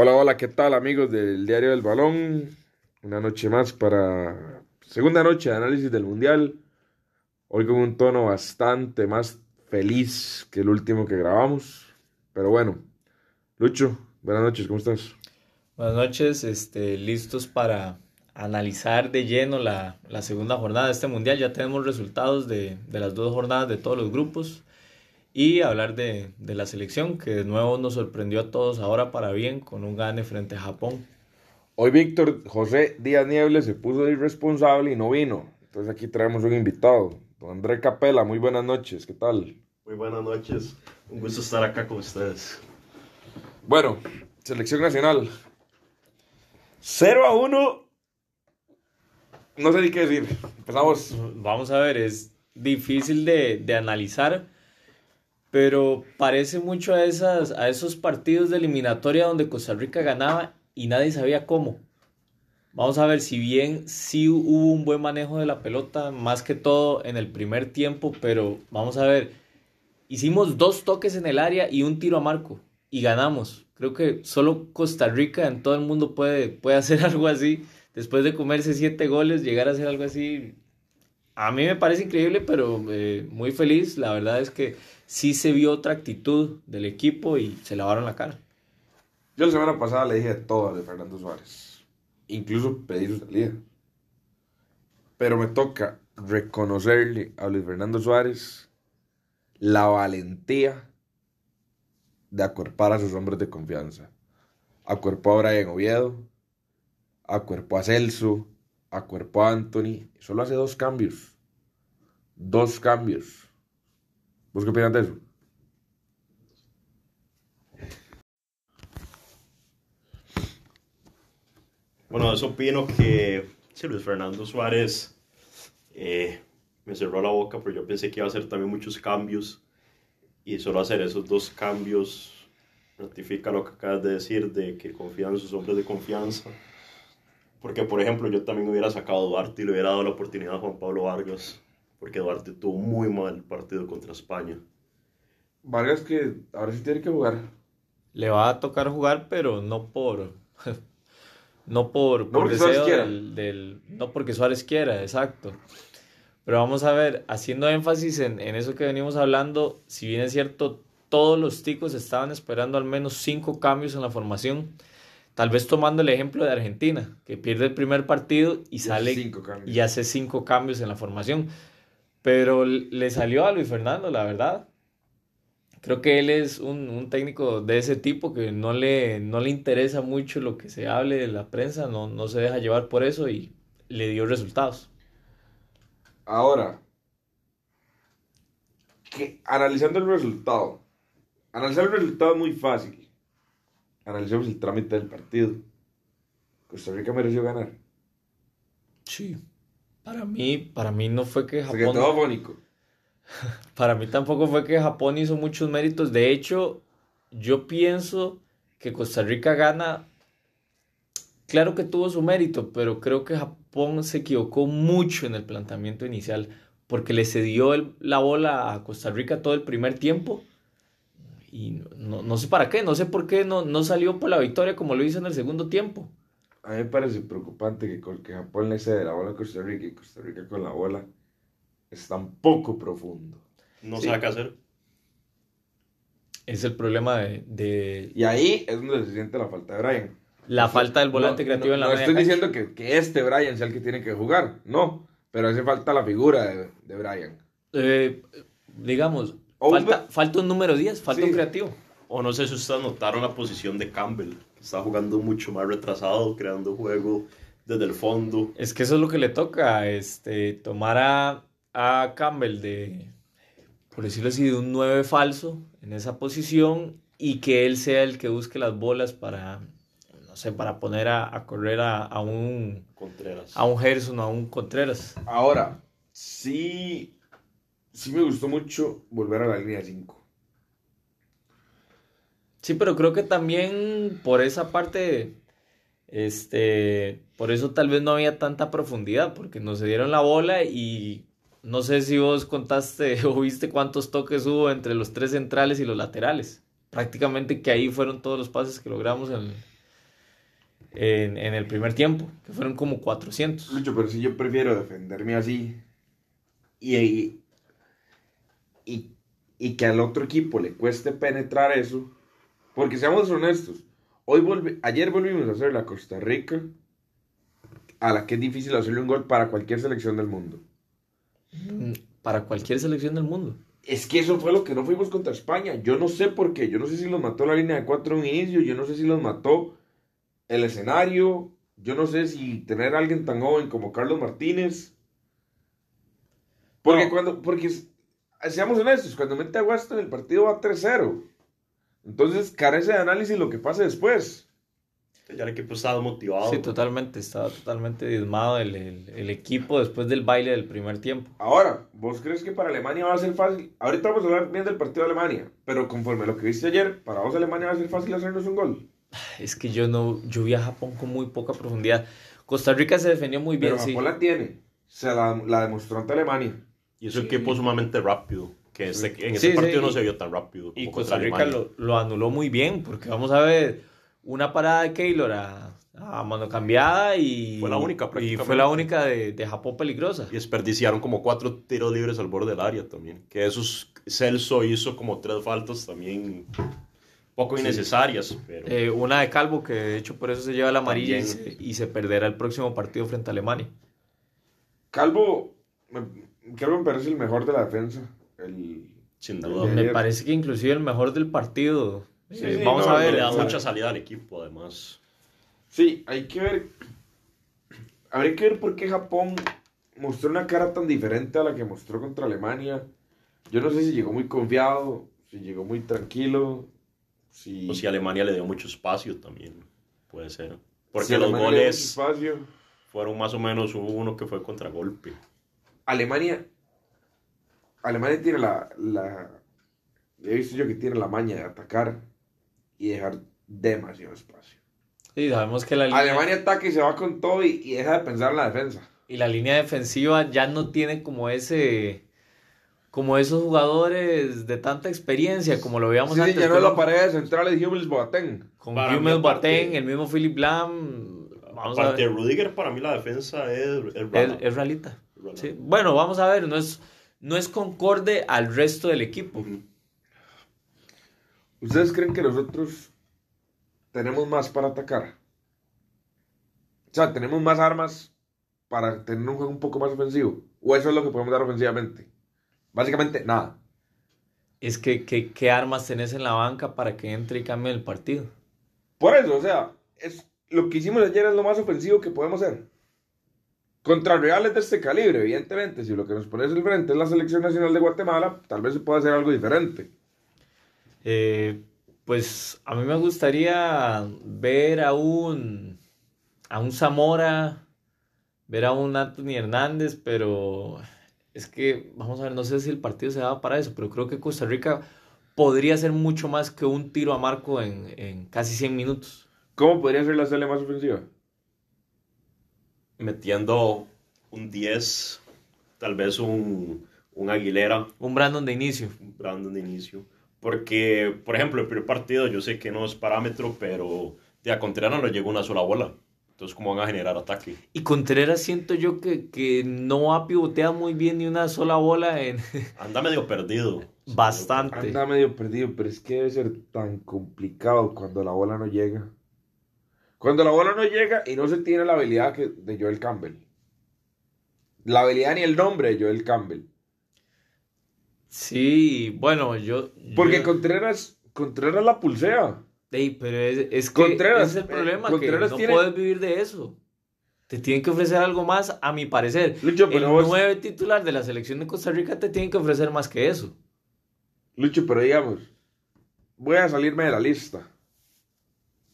Hola, hola, ¿qué tal amigos del Diario del Balón? Una noche más para segunda noche de análisis del Mundial. Hoy con un tono bastante más feliz que el último que grabamos. Pero bueno, Lucho, buenas noches, ¿cómo estás? Buenas noches, este, listos para analizar de lleno la, segunda jornada de este Mundial. Ya tenemos resultados de, de las dos jornadas de todos los grupos y hablar de, la selección que de nuevo nos sorprendió a todos ahora para bien con un gane frente a Japón. Hoy Víctor José Díaz Niebles se puso irresponsable y no vino. Entonces aquí traemos un invitado, don André Capela. Muy buenas noches, ¿qué tal? Muy buenas noches, un gusto estar acá con ustedes. Bueno, selección nacional. 0 a 1. No sé ni qué decir. Empezamos. Vamos a ver, es difícil de, de analizar pero parece mucho a, esas, a esos partidos de eliminatoria donde Costa Rica ganaba y nadie sabía cómo. Vamos a ver si bien sí hubo un buen manejo de la pelota, más que todo en el primer tiempo, pero vamos a ver, hicimos dos toques en el área y un tiro a marco y ganamos. Creo que solo Costa Rica en todo el mundo puede, puede hacer algo así. Después de comerse siete goles, llegar a hacer algo así, a mí me parece increíble, pero eh, muy feliz. La verdad es que sí se vio otra actitud del equipo y se lavaron la cara. Yo la semana pasada le dije todo de Fernando Suárez, incluso pedí su salida. Pero me toca reconocerle a Luis Fernando Suárez la valentía de acuerpar a sus hombres de confianza. Acuerpó a Brian Oviedo, acuerpó a Celso, acuerpó a Anthony. Solo hace dos cambios. Dos cambios. ¿Vos qué opinas de eso? Bueno, eso opino que sí, Luis Fernando Suárez eh, me cerró la boca, pero yo pensé que iba a hacer también muchos cambios y solo hacer esos dos cambios ratifica lo que acabas de decir, de que confían en sus hombres de confianza. Porque, por ejemplo, yo también hubiera sacado a Duarte y le hubiera dado la oportunidad a Juan Pablo Vargas porque Duarte tuvo muy mal partido contra España. Vargas que ahora sí tiene que jugar. Le va a tocar jugar, pero no por no por, por deseo del, no porque Suárez quiera, exacto. Pero vamos a ver, haciendo énfasis en, en eso que venimos hablando, si bien es cierto, todos los ticos estaban esperando al menos cinco cambios en la formación. Tal vez tomando el ejemplo de Argentina, que pierde el primer partido y, sale y hace cinco cambios en la formación. Pero le salió a Luis Fernando, la verdad. Creo que él es un, técnico de ese tipo que no le, no le interesa mucho lo que se hable de la prensa, no, no se deja llevar por eso y le dio resultados. Ahora, que, analizando el resultado, analizar el resultado es muy fácil. Analicemos el trámite del partido. Costa Rica mereció ganar. Sí. Para mí, para mí no fue que Japón. para mí tampoco fue que Japón hizo muchos méritos. De hecho, yo pienso que Costa Rica gana. Claro que tuvo su mérito, pero creo que Japón se equivocó mucho en el planteamiento inicial, porque le cedió la bola a Costa Rica todo el primer tiempo. Y no, no sé para qué, no sé por qué no, no salió por la victoria como lo hizo en el segundo tiempo a mí me parece preocupante que, que Japón le cede la bola a Costa Rica y Costa Rica con la bola es tan poco profundo. No sabe qué hacer. Es el problema de, Y ahí es donde se siente la falta de Brian. La falta del volante creativo en la No estoy diciendo que, que, este Brian sea el que tiene que jugar, no. Pero hace falta la figura de, de Brian. Eh, digamos, falta, falta, un número 10, falta un creativo. O no sé si ustedes notaron la posición de Campbell está jugando mucho más retrasado, creando juego desde el fondo. Es que eso es lo que le toca, este, tomar a, a Campbell de, por decirlo así, de un 9 falso en esa posición y que él sea el que busque las bolas para, no sé, para poner a, correr a, un Contreras. A un Gerson, a un Contreras. Ahora, sí, sí me gustó mucho volver a la línea 5. Sí, pero creo que también por esa parte, este, por eso tal vez no había tanta profundidad, porque nos dieron la bola y no sé si vos contaste o viste cuántos toques hubo entre los tres centrales y los laterales. Prácticamente que ahí fueron todos los pases que logramos en, en, el primer tiempo, que fueron como 400. Lucho, pero si yo prefiero defenderme así y, y, y, y que al otro equipo le cueste penetrar eso, porque seamos honestos, hoy volvi, ayer volvimos a hacer la Costa Rica, a la que es difícil hacerle un gol para cualquier selección del mundo. Mm, para cualquier selección del mundo. Es que eso fue lo que no fuimos contra España. Yo no sé por qué. Yo no sé si los mató la línea de cuatro en inicio. Yo no sé si los mató el escenario. Yo no sé si tener a alguien tan joven como Carlos Martínez. Porque no. cuando. Porque, seamos honestos, cuando mete a Weston el partido va 3-0. Entonces carece de análisis lo que pase después. Ya el equipo estaba motivado. Sí, totalmente. Estaba totalmente diezmado el, el, el, equipo después del baile del primer tiempo. Ahora, ¿vos crees que para Alemania va a ser fácil? Ahorita vamos a hablar bien del partido de Alemania. Pero conforme a lo que viste ayer, ¿para vos Alemania va a ser fácil hacernos un gol? Es que yo no... Yo vi a Japón con muy poca profundidad. Costa Rica se defendió muy bien, pero sí. Japón la tiene. Se la, la demostró ante Alemania. Y es un sí. equipo sumamente rápido. Que este, en ese Sí, partido sí, no y- se vio tan rápido. Y Costa Rica lo, lo anuló muy bien, porque vamos a ver una parada de Keylor a, a mano cambiada y Fue la única, y fue la única de, de Japón peligrosa. Y desperdiciaron como cuatro tiros libres al borde del área también. Que esos Celso hizo como tres faltas también poco innecesarias. Pero Eh, una de Calvo, que de hecho por eso se lleva la amarilla y se, y se perderá el próximo partido frente a Alemania. Calvo, Calvo me parece el mejor de la defensa. El, sin duda. Me parece que inclusive el mejor del partido. Sí, sí, vamos no, a ver. le da mucha salida al equipo, además. Sí, hay que ver. Habría que ver por qué Japón mostró una cara tan diferente a la que mostró contra Alemania. Yo no sé si llegó muy confiado, si llegó muy tranquilo, si. O si Alemania le dio mucho espacio también. Puede ser. Porque si los Alemania goles espacio. fueron más o menos hubo uno que fue contragolpe. Alemania. Alemania tiene la, la. He visto yo que tiene la maña de atacar y dejar demasiado espacio. Sí, sabemos que la línea, Alemania ataca y se va con todo y, y deja de pensar en la defensa. y la línea defensiva ya no tiene como ese. Como esos jugadores de tanta experiencia, como lo veíamos Sí, sí, antes. ya no la pared de centrales de Hummels Boateng. Con Hummels Boateng, el mismo Philip Lam. Vamos a Aparte de. Rudiger, para mí la defensa es, es Es, realita. Sí. Bueno, vamos a ver, no es, no es concorde al resto del equipo. ¿Ustedes creen que nosotros tenemos más para atacar? O sea, tenemos más armas para tener un juego un poco más ofensivo. ¿O eso es lo que podemos dar ofensivamente? Básicamente, nada. Es que, que- ¿qué armas tenés en la banca para que entre y cambie el partido? Por eso, o sea, es, lo que hicimos ayer es lo más ofensivo que podemos hacer. Contra rivales de este calibre, evidentemente, si lo que nos pones al frente es la Selección Nacional de Guatemala, tal vez se pueda hacer algo diferente. Eh, pues a mí me gustaría ver a un, a un Zamora, ver a un Anthony Hernández, pero es que, vamos a ver, no sé si el partido se daba para eso, pero creo que Costa Rica podría hacer mucho más que un tiro a marco en, en casi 100 minutos. ¿Cómo podría ser la sele más ofensiva? Metiendo un 10, tal vez un, un Aguilera, Un Brandon de inicio. un Brandon de inicio. Porque, por ejemplo, el primer partido yo sé que no es parámetro, pero de a Contreras no llegó una sola bola. Entonces, ¿cómo van a generar ataque? Y Contreras siento yo que, que no ha pivoteado muy bien ni una sola bola en Anda medio perdido. bastante. Anda medio perdido, pero es que debe ser tan complicado cuando la bola no llega. Cuando la bola no llega y no se tiene la habilidad que, de Joel Campbell. La habilidad ni el nombre de Joel Campbell. Sí, bueno, yo... Porque yo- Contreras, Contreras la pulsea. Ey, pero es, es que Contreras, ese es el eh, problema, Contreras que no tiene- puedes vivir de eso. Te tienen que ofrecer algo más, a mi parecer. Lucho, el pero vos- nueve titular de la selección de Costa Rica te tienen que ofrecer más que eso. Lucho, pero digamos, voy a salirme de la lista.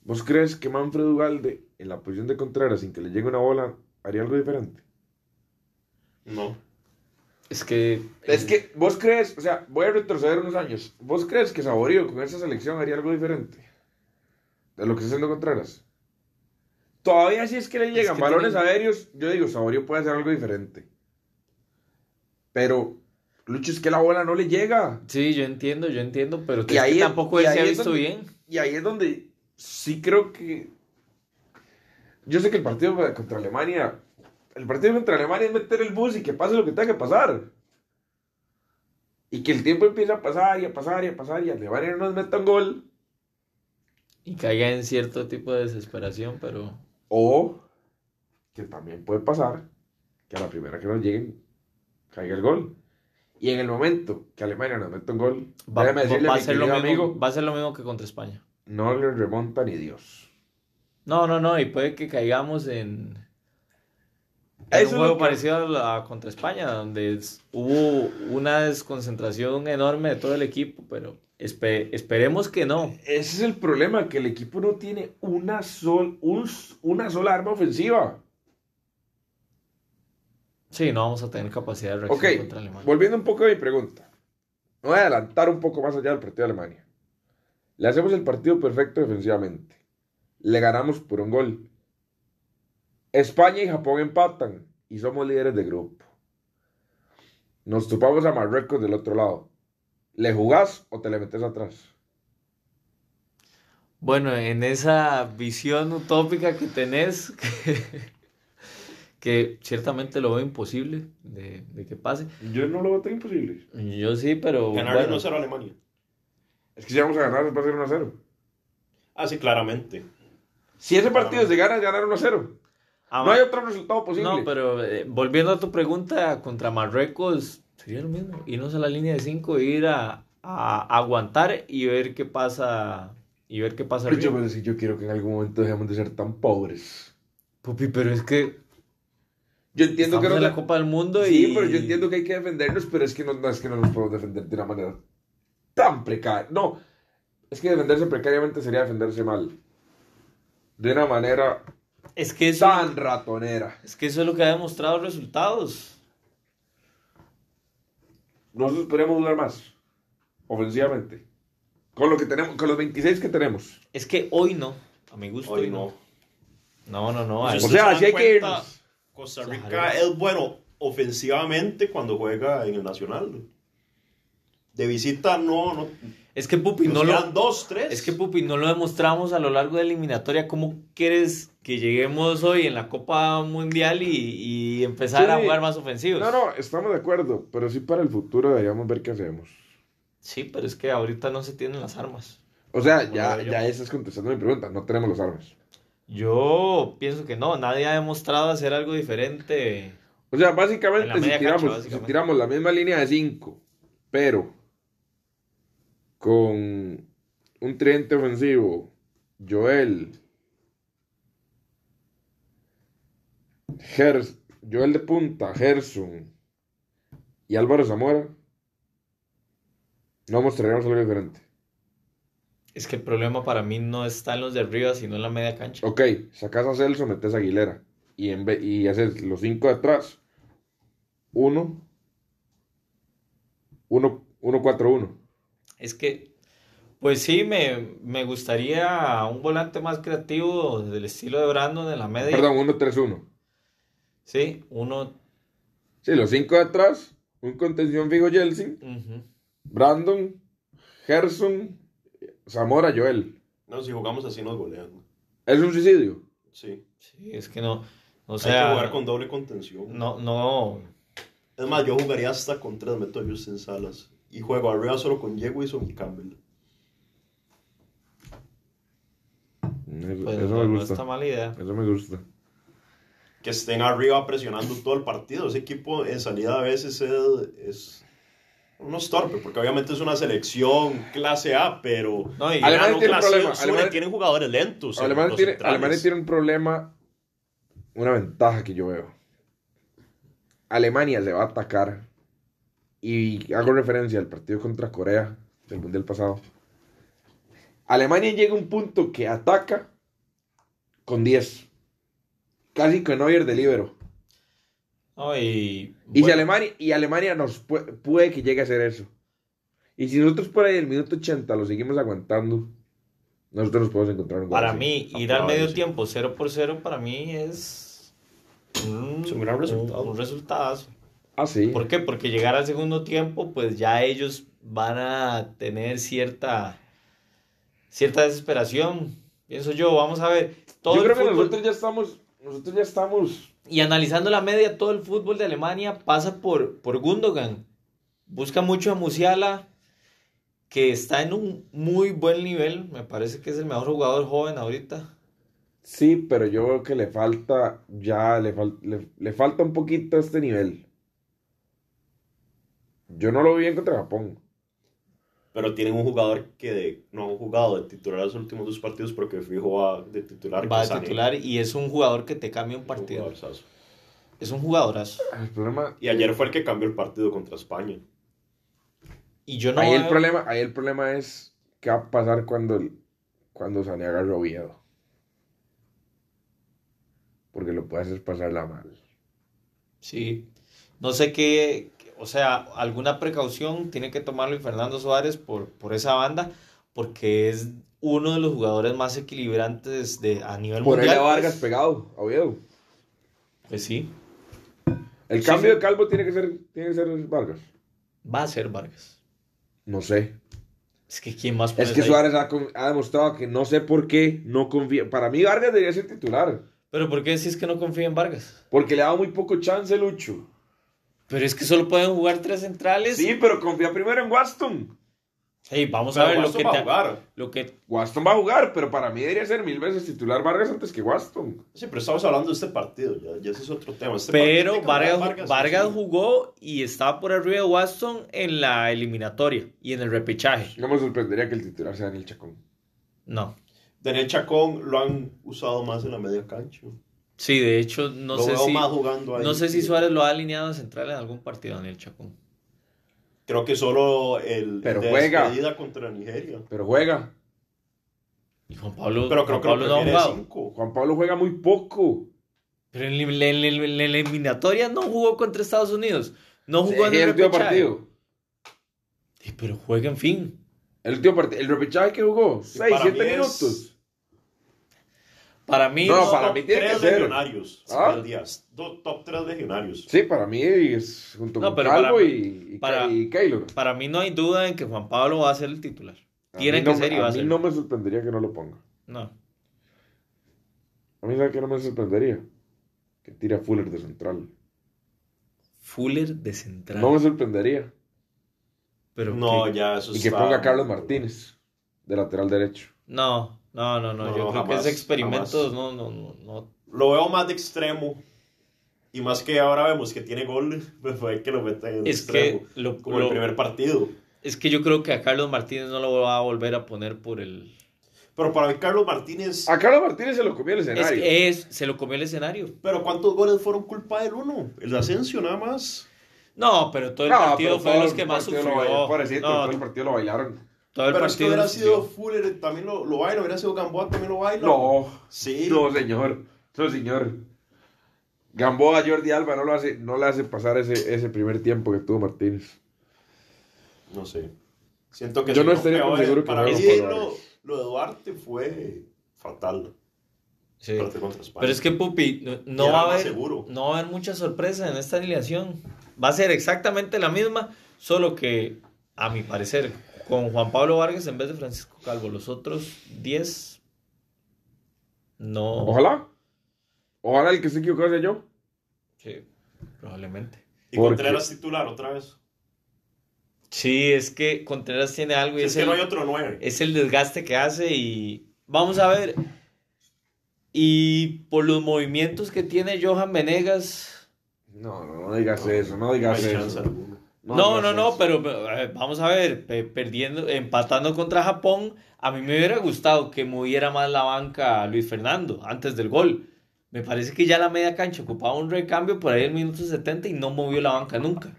¿Vos crees que Manfred Ugalde, en la posición de Contreras, sin que le llegue una bola, haría algo diferente? No. Es que... Es que vos crees, o sea, voy a retroceder unos años. ¿Vos crees que Saborío con esa selección haría algo diferente? De lo que está haciendo Contreras. Todavía si es que le llegan que balones tienen- aéreos, yo digo, Saborío puede hacer algo diferente. Pero, Lucho, es que la bola no le llega. Sí, yo entiendo, yo entiendo, pero Y es ahí que tampoco él se ha visto donde- bien. Y ahí es donde sí creo que yo sé que el partido contra Alemania, el partido contra Alemania es meter el bus y que pase lo que tenga que pasar. Y que el tiempo empieza a pasar y a pasar y a pasar y Alemania no nos meta un gol. Y caiga en cierto tipo de desesperación, pero... O que también puede pasar que a la primera que nos lleguen caiga el gol. Y en el momento que Alemania nos meta un gol, va, a, ser lo mismo, amigo, va a ser lo mismo que contra España. No le remonta ni Dios. No, no, no, y puede que caigamos en, un juego parecido a contra España, donde hubo una desconcentración enorme de todo el equipo, pero esperemos que no. Ese es el problema, que el equipo no tiene una, sol, una sola arma ofensiva. Sí, no vamos a tener capacidad de reacción contra Alemania. Volviendo un poco a mi pregunta. voy a adelantar un poco más allá del partido de Alemania. Le hacemos el partido perfecto defensivamente. Le ganamos por un gol. España y Japón empatan y somos líderes de grupo. Nos topamos a Marruecos del otro lado. ¿Le jugás o te le metes atrás? Bueno, en esa visión utópica que tenés, que, ciertamente lo veo imposible de, que pase. Yo no lo veo tan imposible. Yo sí, pero. Ganar 1-0 a Alemania. Es que si vamos a ganar, va a ser 1-0. Ah, sí, claramente. Si ese partido se gana, ganar 1-0. Ah, no hay otro resultado posible. No, pero eh, volviendo a tu pregunta, contra Marruecos sería lo mismo. Irnos a la línea de 5 e ir a, aguantar y ver qué pasa. Y ver qué pasa. Yo, pero yo quiero que en algún momento dejemos de ser tan pobres. Pupi, pero es que. Yo entiendo que no. en la Copa del Mundo sí, pero yo entiendo que hay que defendernos, pero es que no, es que no nos podemos defender de una manera tan precaria. No, es que defenderse precariamente sería defenderse mal. De una manera es que eso, tan ratonera. Es que eso es lo que ha demostrado resultados. Nosotros podríamos dudar más, ofensivamente. Con lo que tenemos, con los 26 que tenemos. Es que hoy no, a mi gusto hoy, no. no. No, no, o sea, así hay que irnos. Costa Rica es bueno ofensivamente cuando juega en el Nacional. De visita no, no es que Pupi no lo. Dos, tres. Es que Pupi no lo demostramos a lo largo de la eliminatoria. ¿Cómo quieres que lleguemos hoy en la Copa Mundial y, empezar a jugar más ofensivos? No, no, estamos de acuerdo. Pero sí para el futuro deberíamos ver qué hacemos. Sí, pero es que ahorita no se tienen las armas. O sea, ya, ya estás contestando mi pregunta. No tenemos las armas. Yo pienso que no. Nadie ha demostrado hacer algo diferente. O sea, básicamente, si, tiramos, si tiramos la misma línea de 5, pero con un tridente ofensivo, Joel, Joel de punta, Gerson y Álvaro Zamora, no mostraríamos algo diferente. Es que el problema para mí no está en los de arriba, sino en la media cancha. Ok, sacas a Celso, metes a Aguilera. Y, en y haces los cinco de atrás. Uno. Uno, uno, cuatro, uno. Es que, pues sí, me, gustaría un volante más creativo del estilo de Brandon en la media. Perdón, 1-3-1. Sí, uno. Sí, los cinco de atrás, un contención Vigo Yeltsin, Brandon, Gerson, Zamora, Joel. No, si jugamos así nos golean. ¿Es un suicidio? Sí. Sí, es que no. O sea, Hay que jugar con doble contención. No, no. Es más, yo jugaría hasta con tres, meto a en Salas y juego arriba solo con Jewison y Campbell. Eso, me gusta. está mala idea. Eso me gusta. Que estén arriba presionando todo el partido. Ese equipo en salida a veces es, es unos torpe, porque obviamente es una selección clase A, pero no, Alemania tiene un problema. Alemania, tienen jugadores lentos. Alemania tiene, Alemania tiene un problema, una ventaja que yo veo. Alemania le va a atacar y hago referencia al partido contra Corea del Mundial pasado. Alemania llega a un punto que ataca con 10. Casi con Neuer de libero. y, si Alemania, y Alemania nos puede, que llegue a hacer eso. Y si nosotros por ahí el minuto 80 lo seguimos aguantando, nosotros nos podemos encontrar un Para mí, ir al medio tiempo 0 por 0 para mí es un, gran resultado. Un resultado. Ah, sí. ¿Por qué? Porque llegar al segundo tiempo, pues ya ellos van a tener cierta, cierta desesperación. Pienso yo, vamos a ver. Todo yo creo que nosotros ya estamos, nosotros ya estamos. Y analizando la media, todo el fútbol de Alemania pasa por, por Gundogan. Busca mucho a Musiala, que está en un muy buen nivel. Me parece que es el mejor jugador joven ahorita. Sí, pero yo creo que le falta, ya le, le, falta un poquito este nivel. Yo no lo vi bien contra Japón. Pero tienen un jugador que no ha jugado de titular los últimos dos partidos, porque fijo a de titular. Va de titular y es un jugador que te cambia un partido. es un jugadorazo. Y ayer fue el que cambió el partido contra España. Y yo no ahí, el problema, ahí el problema es qué va a pasar cuando, cuando Saneaga Oviedo. Porque lo puede hacer pasarla mal. Sí. No sé qué, o sea, alguna precaución tiene que tomarlo Fernando Suárez por, por esa banda, porque es uno de los jugadores más equilibrantes de, a nivel mundial. Por Vargas pegado, Oviedo. Pues sí. El cambio de Calvo tiene que ser, tiene que ser Vargas. Va a ser Vargas. No sé. Es que quién más Es que Suárez ha, ha, demostrado que no sé por qué no confía. Para mí Vargas debería ser titular. ¿Pero por qué decís que no confía en Vargas? Porque le ha dado muy poco chance, Lucho. Pero es que solo pueden jugar tres centrales. Sí, pero confía primero en Waston. Hey, vamos a ver lo que, va a jugar. lo que Waston va a jugar, pero para mí debería ser mil veces titular Vargas antes que Waston. Sí, pero estamos hablando de este partido, ya, ese es otro tema. Este pero Vargas, Vargas, jugó y estaba por arriba de Waston en la eliminatoria y en el repechaje. No me sorprendería que el titular sea Daniel Chacón. No. Daniel Chacón lo han usado más en la media cancha. Sí, de hecho, no sé si. no sé si Suárez lo ha alineado en central en algún partido, Daniel Chacón. Creo que solo el Pero juega. contra Nigeria. Pero juega. Y Juan Pablo, Pero creo Juan Pablo no ha jugado. Juan Pablo juega muy poco. Pero en la eliminatoria no jugó contra Estados Unidos. No jugó en el, último partido. pero juega en fin. El último partido. El repechaje que jugó. 6, 7 minutos. Para mí, no, para mí tiene que ser. legionarios. ¿Ah? top 3 legionarios. Sí, para mí es junto con Calvo y, para, y Keylor. Para mí no hay duda en que Juan Pablo va a ser el titular. tiene que ser y va a, ser. A mí no me sorprendería que no lo ponga. No. A mí, ¿sabe que no me sorprendería? Que tire a Fuller de central. Fuller de central. No me sorprendería. Pero no, ya eso Y que ponga a Carlos Martínez de lateral derecho. No, no, no, no, yo creo que ese experimento no, no, no, Lo veo más de extremo. Y más que ahora vemos que tiene gol, pues fue que lo meta en es extremo. Que lo, como el primer partido. Es que yo creo que a Carlos Martínez no lo va a volver a poner por el. Pero para mí, Carlos Martínez. A Carlos Martínez se lo comió el escenario. Es, se lo comió el escenario. Pero ¿cuántos goles fueron culpa del uno? El de Asensio, nada más. No, pero todo el partido fue los que más sufrió. Lo, todo el partido lo bailaron. Todo el Pero es que hubiera sido Fuller, también lo, lo baila, hubiera sido Gamboa, también lo baila. No, sí. No, señor. No, señor. Gamboa, Jordi Alba no, lo hace, no le hace pasar ese, ese primer tiempo que tuvo Martínez. No sé. Siento que Yo no estaría seguro que para mí lo, lo, de Duarte fue fatal. Sí. Pero es que Pupi, no, va a haber, no va a haber mucha sorpresa en esta alineación. Va a ser exactamente la misma, solo que, a mi parecer, con Juan Pablo Vargas en vez de Francisco Calvo. Los otros 10 no. Ojalá. Ojalá el que se equivocó sea yo. Sí, probablemente. ¿Y Contreras titular otra vez? Sí, es que Contreras tiene algo y es, que no hay otro 9. Es el desgaste que hace y vamos a ver. Y por los movimientos que tiene Johan Venegas. No, no, no digas eso, no digas eso. No, no, no, pero eh, vamos a ver, perdiendo, empatando contra Japón, a mí me hubiera gustado que moviera más la banca Luis Fernando antes del gol. Me parece que ya la media cancha ocupaba un recambio por ahí en el minuto 70 y no movió la banca nunca.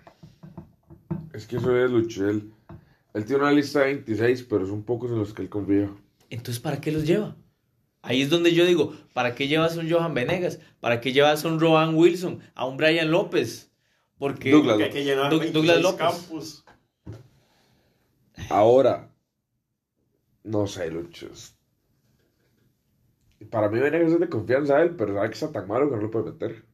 Es que eso es Luchel. Él tiene una lista de 26, pero son pocos en los que él confía. Entonces, ¿para qué los lleva? Ahí es donde yo digo, ¿para qué llevas a un Johan Venegas? ¿Para qué llevas a un Rohan Wilson? ¿A un Brian López? Porque, Douglas, hay que llenar Douglas López. campos. Ahora, no sé, Luchos. Para mí Venegas es de confianza a él, pero sabe que está tan malo que no lo puede meter.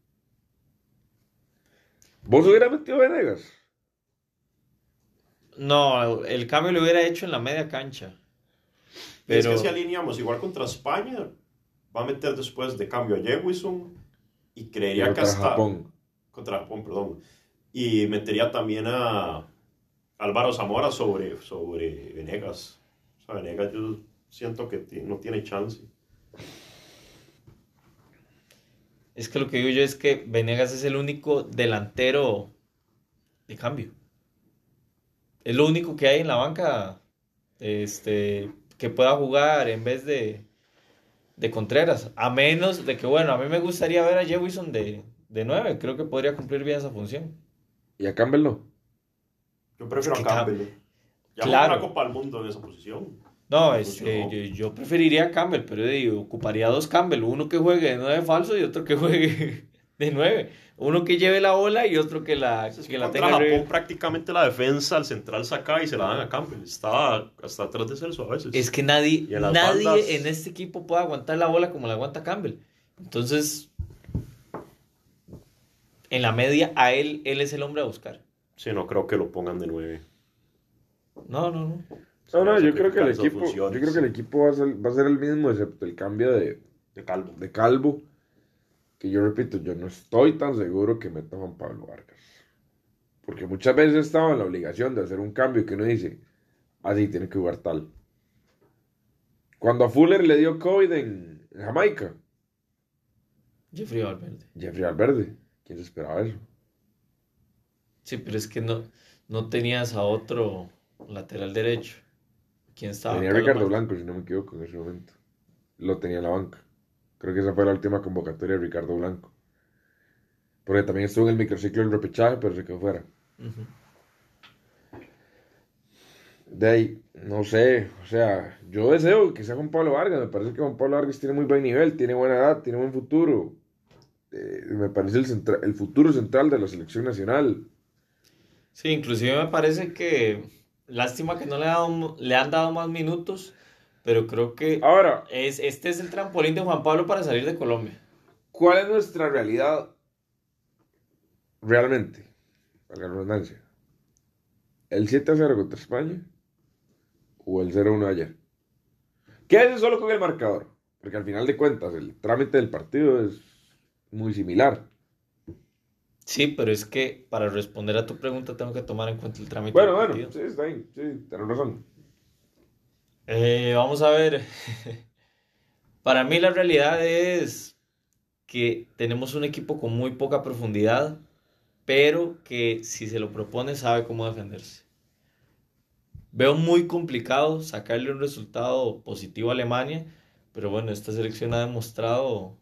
¿Vos hubieras metido a Venegas? No, el cambio lo hubiera hecho en la media cancha. Pero... Es que si alineamos igual contra España, va a meter después de cambio a Jewison y creería que hasta... Japón. Contra perdón. Y metería también a Álvaro Zamora sobre, sobre Venegas. O sea, Venegas yo siento que no tiene chance. Es que lo que digo yo es que Venegas es el único delantero de cambio. Es lo único que hay en la banca este, que pueda jugar en vez de, de Contreras. A menos de que, bueno, a mí me gustaría ver a Jewison de, de 9. Creo que podría cumplir bien esa función. ¿Y a Campbell no? Yo prefiero a Campbell. Ya claro. una Copa del Mundo en esa posición. No, este, yo, preferiría a Campbell, pero digo, ocuparía dos Campbell, uno que juegue de nueve falso y otro que juegue de nueve. Uno que lleve la bola y otro que la, que la tenga. Japón prácticamente la defensa al central saca y se la dan a Campbell. Estaba hasta atrás de Celso a veces. Es que nadie, nadie en este equipo puede aguantar la bola como la aguanta Campbell. Entonces, en la media, a él, él es el hombre a buscar. Sí, no creo que lo pongan de nueve. No, no, no. No, no, yo creo que, el equipo, yo creo que el equipo va a, ser, va a ser el mismo, excepto el cambio de, de Calvo. De Calvo. Que yo repito, yo no estoy tan seguro que meta a Juan Pablo Vargas. Porque muchas veces estaba en la obligación de hacer un cambio que uno dice, así ah, tiene que jugar tal. Cuando a Fuller le dio COVID en, Jamaica. Jeffrey Valverde. Jeffrey Valverde. ¿Quién se esperaba eso? Sí, pero es que no, no tenías a otro lateral derecho. ¿Quién estaba? Tenía Ricardo Blanco, si no me equivoco, en ese momento. Lo tenía en la banca. Creo que esa fue la última convocatoria de Ricardo Blanco. Porque también estuvo en el microciclo del repechaje, pero se quedó fuera. De ahí, no sé, o sea, yo deseo que sea Juan Pablo Vargas. Me parece que Juan Pablo Vargas tiene muy buen nivel, tiene buena edad, tiene buen futuro. Eh, me parece el, el futuro central de la selección nacional. Sí, inclusive me parece que Lástima que no le, le han dado más minutos, pero creo que Ahora, es, este es el trampolín de Juan Pablo para salir de Colombia. ¿Cuál es nuestra realidad realmente? la redundancia. ¿El 7 a 0 contra España o el 0 1 ayer? ¿Qué hace solo con el marcador? Porque al final de cuentas el trámite del partido es muy similar. Sí, pero es que para responder a tu pregunta tengo que tomar en cuenta el trámite. Bueno, bueno, sí, está bien, sí, tienes razón. Eh, vamos a ver. para mí la realidad es que tenemos un equipo con muy poca profundidad, pero que si se lo propone sabe cómo defenderse. Veo muy complicado sacarle un resultado positivo a Alemania, pero bueno, esta selección ha demostrado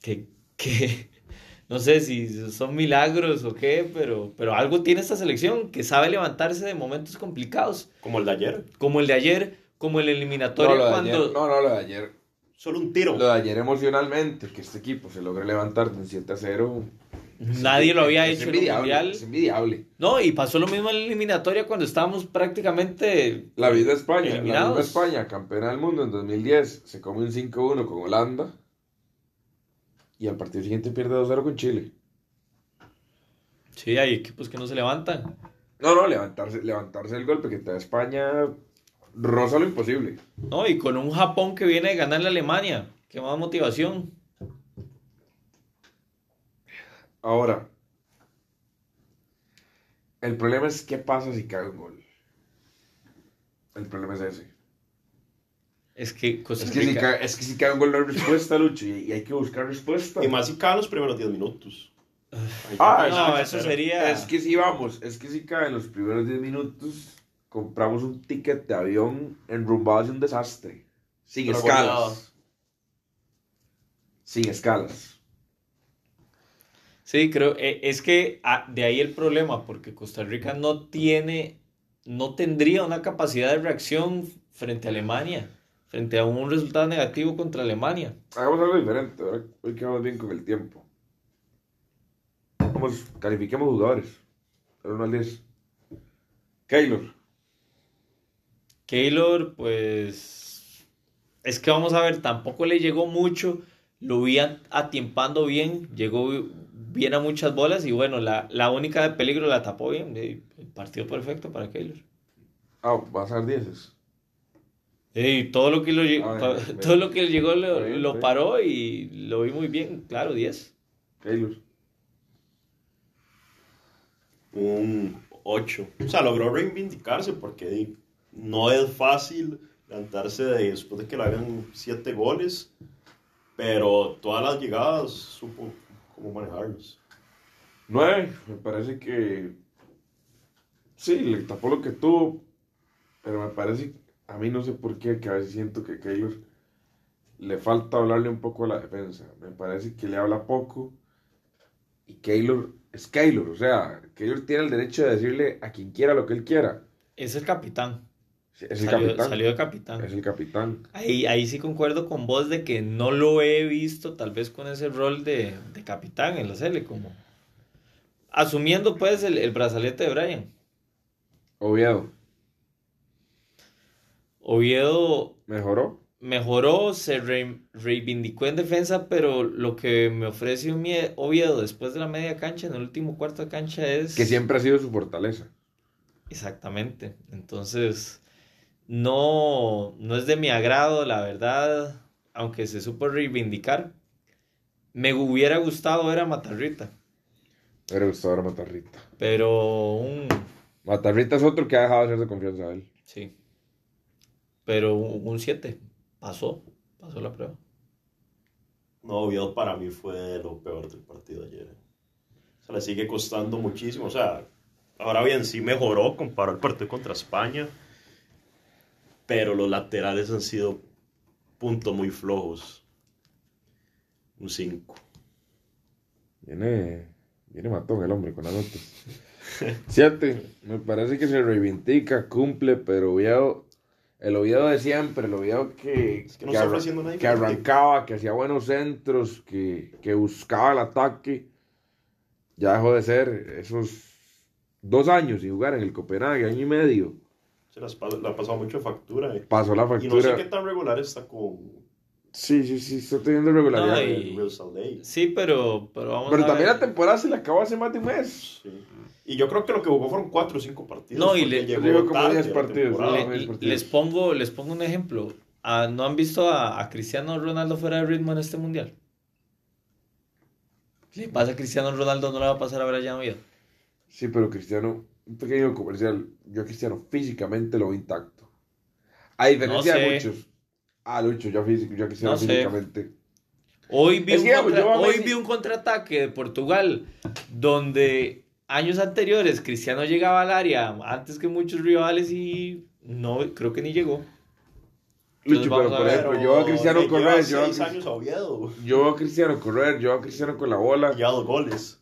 que, que no sé si son milagros o qué, pero, pero algo tiene esta selección que sabe levantarse de momentos complicados. Como el de ayer. Como el de ayer, como el eliminatorio no, cuando... no, no, lo de ayer. Solo un tiro. Lo de ayer emocionalmente, que este equipo se logre levantar de un 7 a 0. Nadie lo había hecho en el Mundial. Es envidiable. No, y pasó lo mismo en la eliminatoria cuando estábamos prácticamente. La vida España, la misma España, campeona del mundo en 2010, se come un 5-1 con Holanda y al partido siguiente pierde 2-0 con Chile. Sí, hay equipos que no se levantan. No, no, levantarse, levantarse el golpe que te da España rosa lo imposible. No, y con un Japón que viene de ganar la Alemania. Qué más motivación. Ahora, el problema es qué pasa si cae un gol. El problema es ese. Es que es, que si cae, es que si cae un gol no hay respuesta, Lucho, y, hay que buscar respuesta. Y más si caen los primeros 10 minutos. Ah, no, eso sería... Es que si vamos, es que si caen los primeros 10 minutos, compramos un ticket de avión enrumbado hacia un desastre. Sin escalas. Sin escalas. Sí, creo, eh, es que ah, de ahí el problema, porque Costa Rica no tiene, no tendría una capacidad de reacción frente a Alemania frente a un resultado negativo contra Alemania. Hagamos algo diferente, ¿verdad? hoy quedamos bien con el tiempo. Vamos, califiquemos jugadores. 1 al 10. Keylor. Keylor, pues. Es que vamos a ver, tampoco le llegó mucho. Lo vi atiempando bien. Llegó bien a muchas bolas. Y bueno, la, la única de peligro la tapó bien. El partido perfecto para Keylor. Ah, va a ser 10. Y todo lo que lo, todo lo que llegó lo, lo, paró y lo vi muy bien, claro, 10. Keylor. Un 8. O sea, logró reivindicarse porque no es fácil levantarse de, después de que le hagan 7 goles, pero todas las llegadas supo cómo manejarlos. 9, me parece que sí, le tapó lo que tuvo, pero me parece a mí no sé por qué, que a veces siento que Keylor le falta hablarle un poco a la defensa. Me parece que le habla poco. Y Keylor es Keylor, o sea, Keylor tiene el derecho de decirle a quien quiera lo que él quiera. Es el capitán. es el capitán. Salió de capitán. Es el capitán. Ahí, ahí sí concuerdo con vos de que no lo he visto tal vez con ese rol de, de capitán en la serie, como asumiendo pues el, el brazalete de Brian. Oviedo. Oviedo mejoró. Mejoró, se reivindicó en defensa, pero lo que me ofrece Oviedo después de la media cancha, en el último cuarto de cancha, es... Que siempre ha sido su fortaleza. Exactamente. Entonces, no, no es de mi agrado, la verdad, aunque se supo reivindicar. Me hubiera gustado ver a Matarrita. Me hubiera gustado ver a Matarrita. Pero un... Matarrita es otro que ha dejado de hacerse confianza a él. Sí. Pero un 7 pasó, pasó la prueba. No, Oviedo para mí fue lo peor del partido ayer. O sea, le sigue costando muchísimo. O sea, ahora bien, sí mejoró comparado el partido contra España. Pero los laterales han sido puntos muy flojos. Un 5. Viene, viene matón el hombre con la nota. 7. Me parece que se reivindica, cumple, pero Oviedo el Oviedo de siempre, el Oviedo que, que, arrancaba, que hacía buenos centros, que, buscaba el ataque, ya dejó de ser esos dos años sin jugar en el Copenhague, año y medio. Se las, la ha pasado mucho factura. Eh. Pasó la factura. Y no sé qué tan regular está con... Sí, sí, sí, está teniendo regularidad. Sí, pero, pero vamos Pero también la temporada se le acabó hace más de un mes. Sí. Y yo creo que lo que jugó fueron cuatro o cinco partidos. No, y le, llegó como 10 partidos, Les, pongo, les pongo un ejemplo. Ah, ¿No han visto a, Cristiano Ronaldo fuera de ritmo en este mundial? Le pasa a Cristiano Ronaldo, no le va a pasar a Brian Oviedo. Sí, pero Cristiano, un pequeño comercial. Yo a Cristiano físicamente lo veo intacto. A diferencia de muchos. Ah, Lucho, yo, yo a Cristiano físicamente. Hoy vi, un, hoy vi un contraataque de Portugal donde años anteriores Cristiano llegaba al área antes que muchos rivales y no, creo que ni llegó. Lucho, pero por ejemplo, yo a Cristiano correr, yo a, Cristiano correr, yo a Cristiano con la bola. Y a dos goles.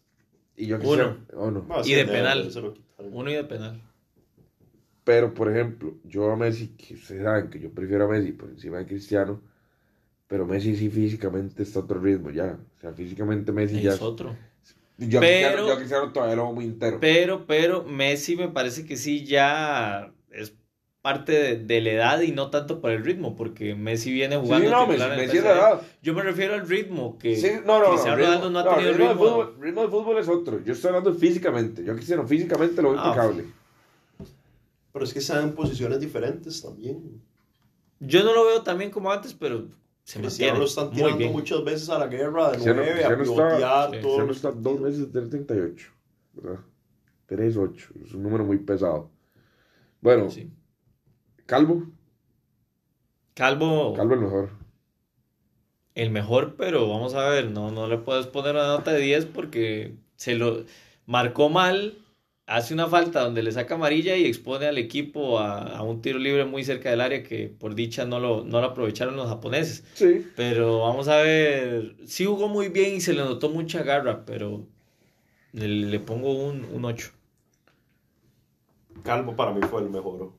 Y yo a Cristiano, uno. y de penal. Uno y de penal. Pero, por ejemplo, yo a Messi, que ustedes saben que yo prefiero a Messi por encima de Cristiano, pero Messi sí físicamente está a otro ritmo ya. O sea, físicamente Messi ya... Es otro. Yo, pero, yo quisiera todavía lo muy entero. Pero, pero Messi me parece que sí ya es parte de, la edad y no tanto por el ritmo, porque Messi viene jugando. Sí, no, Messi, es la edad. Yo me refiero al ritmo, que sí, no, no, Cristiano Ronaldo no, ha tenido ritmo. ritmo. De fútbol, ritmo de fútbol es otro. Yo estoy hablando físicamente. Yo quisiera físicamente lo veo ah, impecable. Pero es que están en posiciones diferentes también. Yo no lo veo también como antes, pero se Cristiano lo están tirando muchas veces a la guerra de nueve, a pivotear, está, todo. está dos veces del 38, ¿verdad? 3-8, es un número muy pesado. Bueno, sí. Calvo. Calvo. Calvo el mejor. El mejor, pero vamos a ver, no, no le puedes poner una nota de 10 porque se lo marcó mal hace una falta donde le saca amarilla y expone al equipo a, un tiro libre muy cerca del área que por dicha no lo, no lo aprovecharon los japoneses. Sí. Pero vamos a ver, sí jugó muy bien y se le notó mucha garra, pero le, pongo un, un 8. Calvo para mí fue el mejor.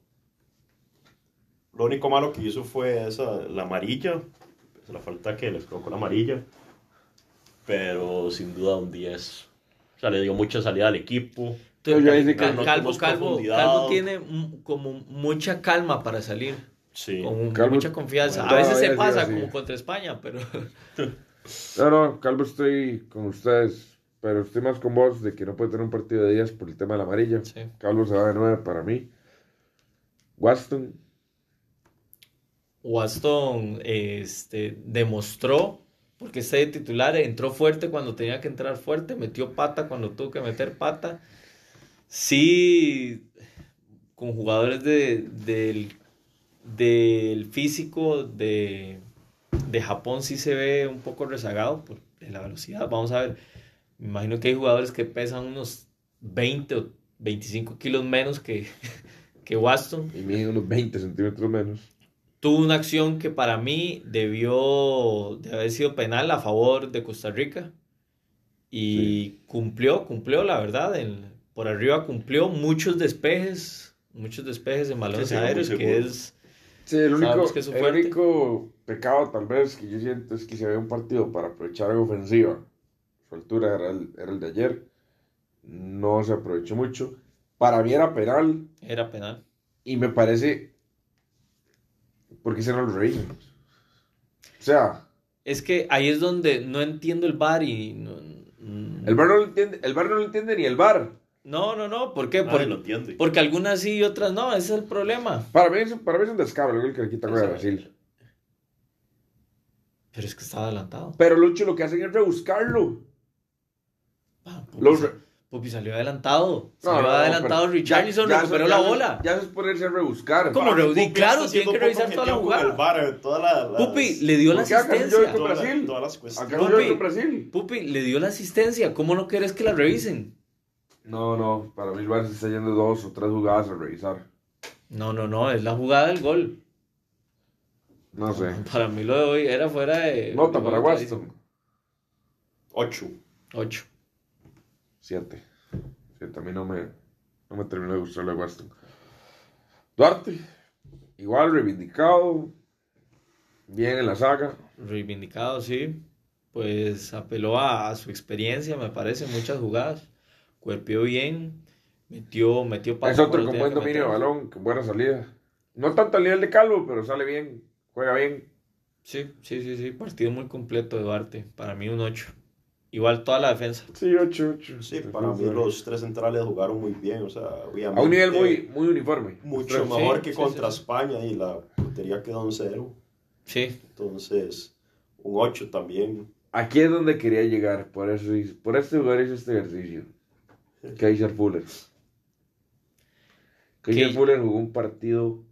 Lo único malo que hizo fue esa, la amarilla, la falta que les colocó la amarilla, pero sin duda un 10. O sea, le dio mucha salida al equipo. Calvo, Calvo, Calvo, tiene como mucha calma para salir. Sí. Con mucha confianza. a veces se pasa como contra España, pero... no, no, Calvo estoy con ustedes, pero estoy más con vos de que no puede tener un partido de días por el tema de la amarilla. Calvo se va de nueve para mí. Waston. Waston este, demostró, porque está de titular, entró fuerte cuando tenía que entrar fuerte, metió pata cuando tuvo que meter pata. Sí, con jugadores de, del, del físico de, de Japón sí se ve un poco rezagado por la velocidad. Vamos a ver, me imagino que hay jugadores que pesan unos 20 o 25 kilos menos que, que Waston. Y mide unos 20 centímetros menos. Tuvo una acción que para mí debió de haber sido penal a favor de Costa Rica. Y cumplió, cumplió, la verdad. Por arriba cumplió muchos despejes, muchos despejes en balones aéreos, que es... Sí, el único, el único pecado tal vez que yo siento es que se ve un partido para aprovechar la ofensiva. Su altura era el, era el de ayer. No se aprovechó mucho. Para mí era penal. Era penal. Y me parece ¿Por qué hicieron los reyes? O sea. Es que ahí es donde no entiendo el bar y. el bar no lo entiende, el bar no lo entiende ni el bar. No, no, no, ¿por qué? Porque, lo entiende. porque algunas sí y otras no, ese es el problema. Para mí, para mí es un descaro el que le quita a Brasil. Pero es que estaba adelantado. Pero Lucho lo que hacen es rebuscarlo. Ah, los, Pupi salió adelantado. Salió adelantado Richarlison, recuperó la bola. Ya es ponerse a rebuscar. ¿Cómo rebuscar? Claro, tiene que revisar toda la jugada. Pupi le dio la asistencia. Brasil? Todas Pupi, Brasil? Pupi le dio la asistencia. ¿Cómo no quieres que la revisen? No, no. Para mí el Barça está yendo dos o tres jugadas a revisar. No, no, no. Es la jugada del gol. No sé. Para mí lo de hoy era fuera de... Nota para Waston. Ocho. Ocho. 7. a mí no me, no me terminó de gustar la Waston. Duarte, igual reivindicado, bien en la saga. Reivindicado, sí. Pues apeló a, su experiencia, me parece, muchas jugadas. Cuerpió bien, metió, metió Es otro con buen dominio de balón, con buena salida. No tanto al nivel de Calvo, pero sale bien, juega bien. Sí, sí, sí, sí. Partido muy completo de Duarte. Para mí un 8. Igual toda la defensa. Sí, 8, 8. Sí, para mí los tres centrales jugaron muy bien, o sea, A un nivel muy, muy uniforme. Mucho mejor que contra España y la puntería quedó en 0. Sí. Entonces, un 8 también. Aquí es donde quería llegar, por eso por este lugar hice este ejercicio. Kaiser Fuller. Kaiser Fuller jugó un partido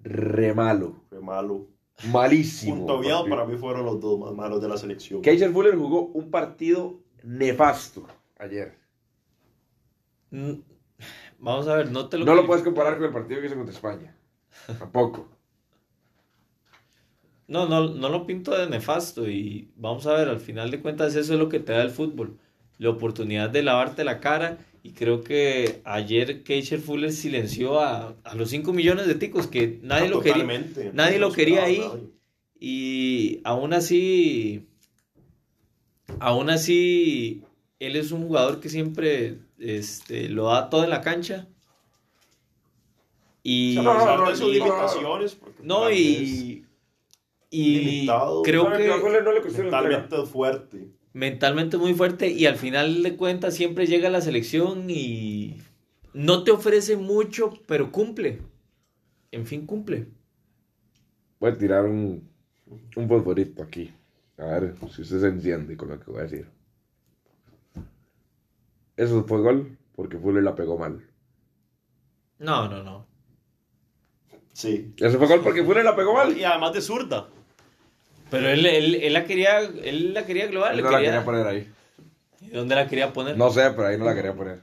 re malo. Re malo. Malísimo. Punto para mí fueron los dos más malos de la selección. Keiser Fuller jugó un partido nefasto ayer. Mm, vamos a ver, no te lo No lo puedes comparar con el partido que hizo contra España. Tampoco. No, no, no lo pinto de nefasto y vamos a ver, al final de cuentas eso es lo que te da el fútbol. La oportunidad de lavarte la cara y creo que ayer Keisher Fuller silenció a, los 5 millones de ticos que nadie lo quería. Nadie lo quería ahí. Y aún así, aún así, él es un jugador que siempre este, lo da todo en la cancha. Y no, no, no, limitaciones. No, y, y creo que no le fuerte mentalmente muy fuerte y al final de cuentas siempre llega a la selección y no te ofrece mucho, pero cumple. En fin, cumple. Voy a tirar un, un favorito aquí. A ver si usted se enciende con lo que voy a decir. Eso fue gol porque Fuller la pegó mal. No, no, no. Sí. Eso fue gol porque Fuller la pegó mal. Y además de zurda. Pero él, él, él, la quería, él la quería global. Él no la quería poner ahí. ¿Y dónde la quería poner? No sé, pero ahí no la quería poner.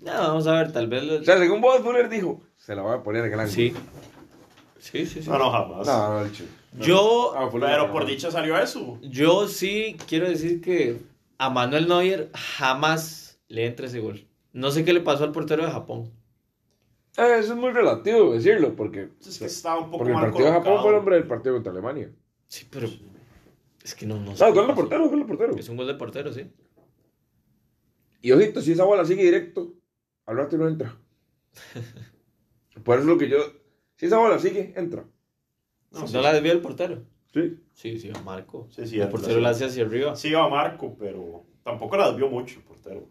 No, vamos a ver, tal vez. O sea, según Bob Fuller dijo, se la voy a poner en el ángulo. Sí. Sí, sí, sí. No, no, jamás. No, no, el Yo. Ah, pero por dicha salió eso. Yo sí quiero decir que a Manuel Neuer jamás le entra ese gol. No sé qué le pasó al portero de Japón. Eh, eso es muy relativo decirlo, porque. Es que estaba un poco porque el partido de Japón fue el hombre del partido contra Alemania. Sí, pero es que no, no sé. No, gol de portero, gol de portero. Es un gol de portero, sí. Y ojito, si esa bola sigue directo, al rato no entra. Por eso es lo que yo. Si esa bola sigue, entra. No, no la desvió el portero. Sí. Sí, sí, a Marco. Sí, sí, el portero la hace hacia arriba. Sí, a Marco, pero tampoco la desvió mucho el portero.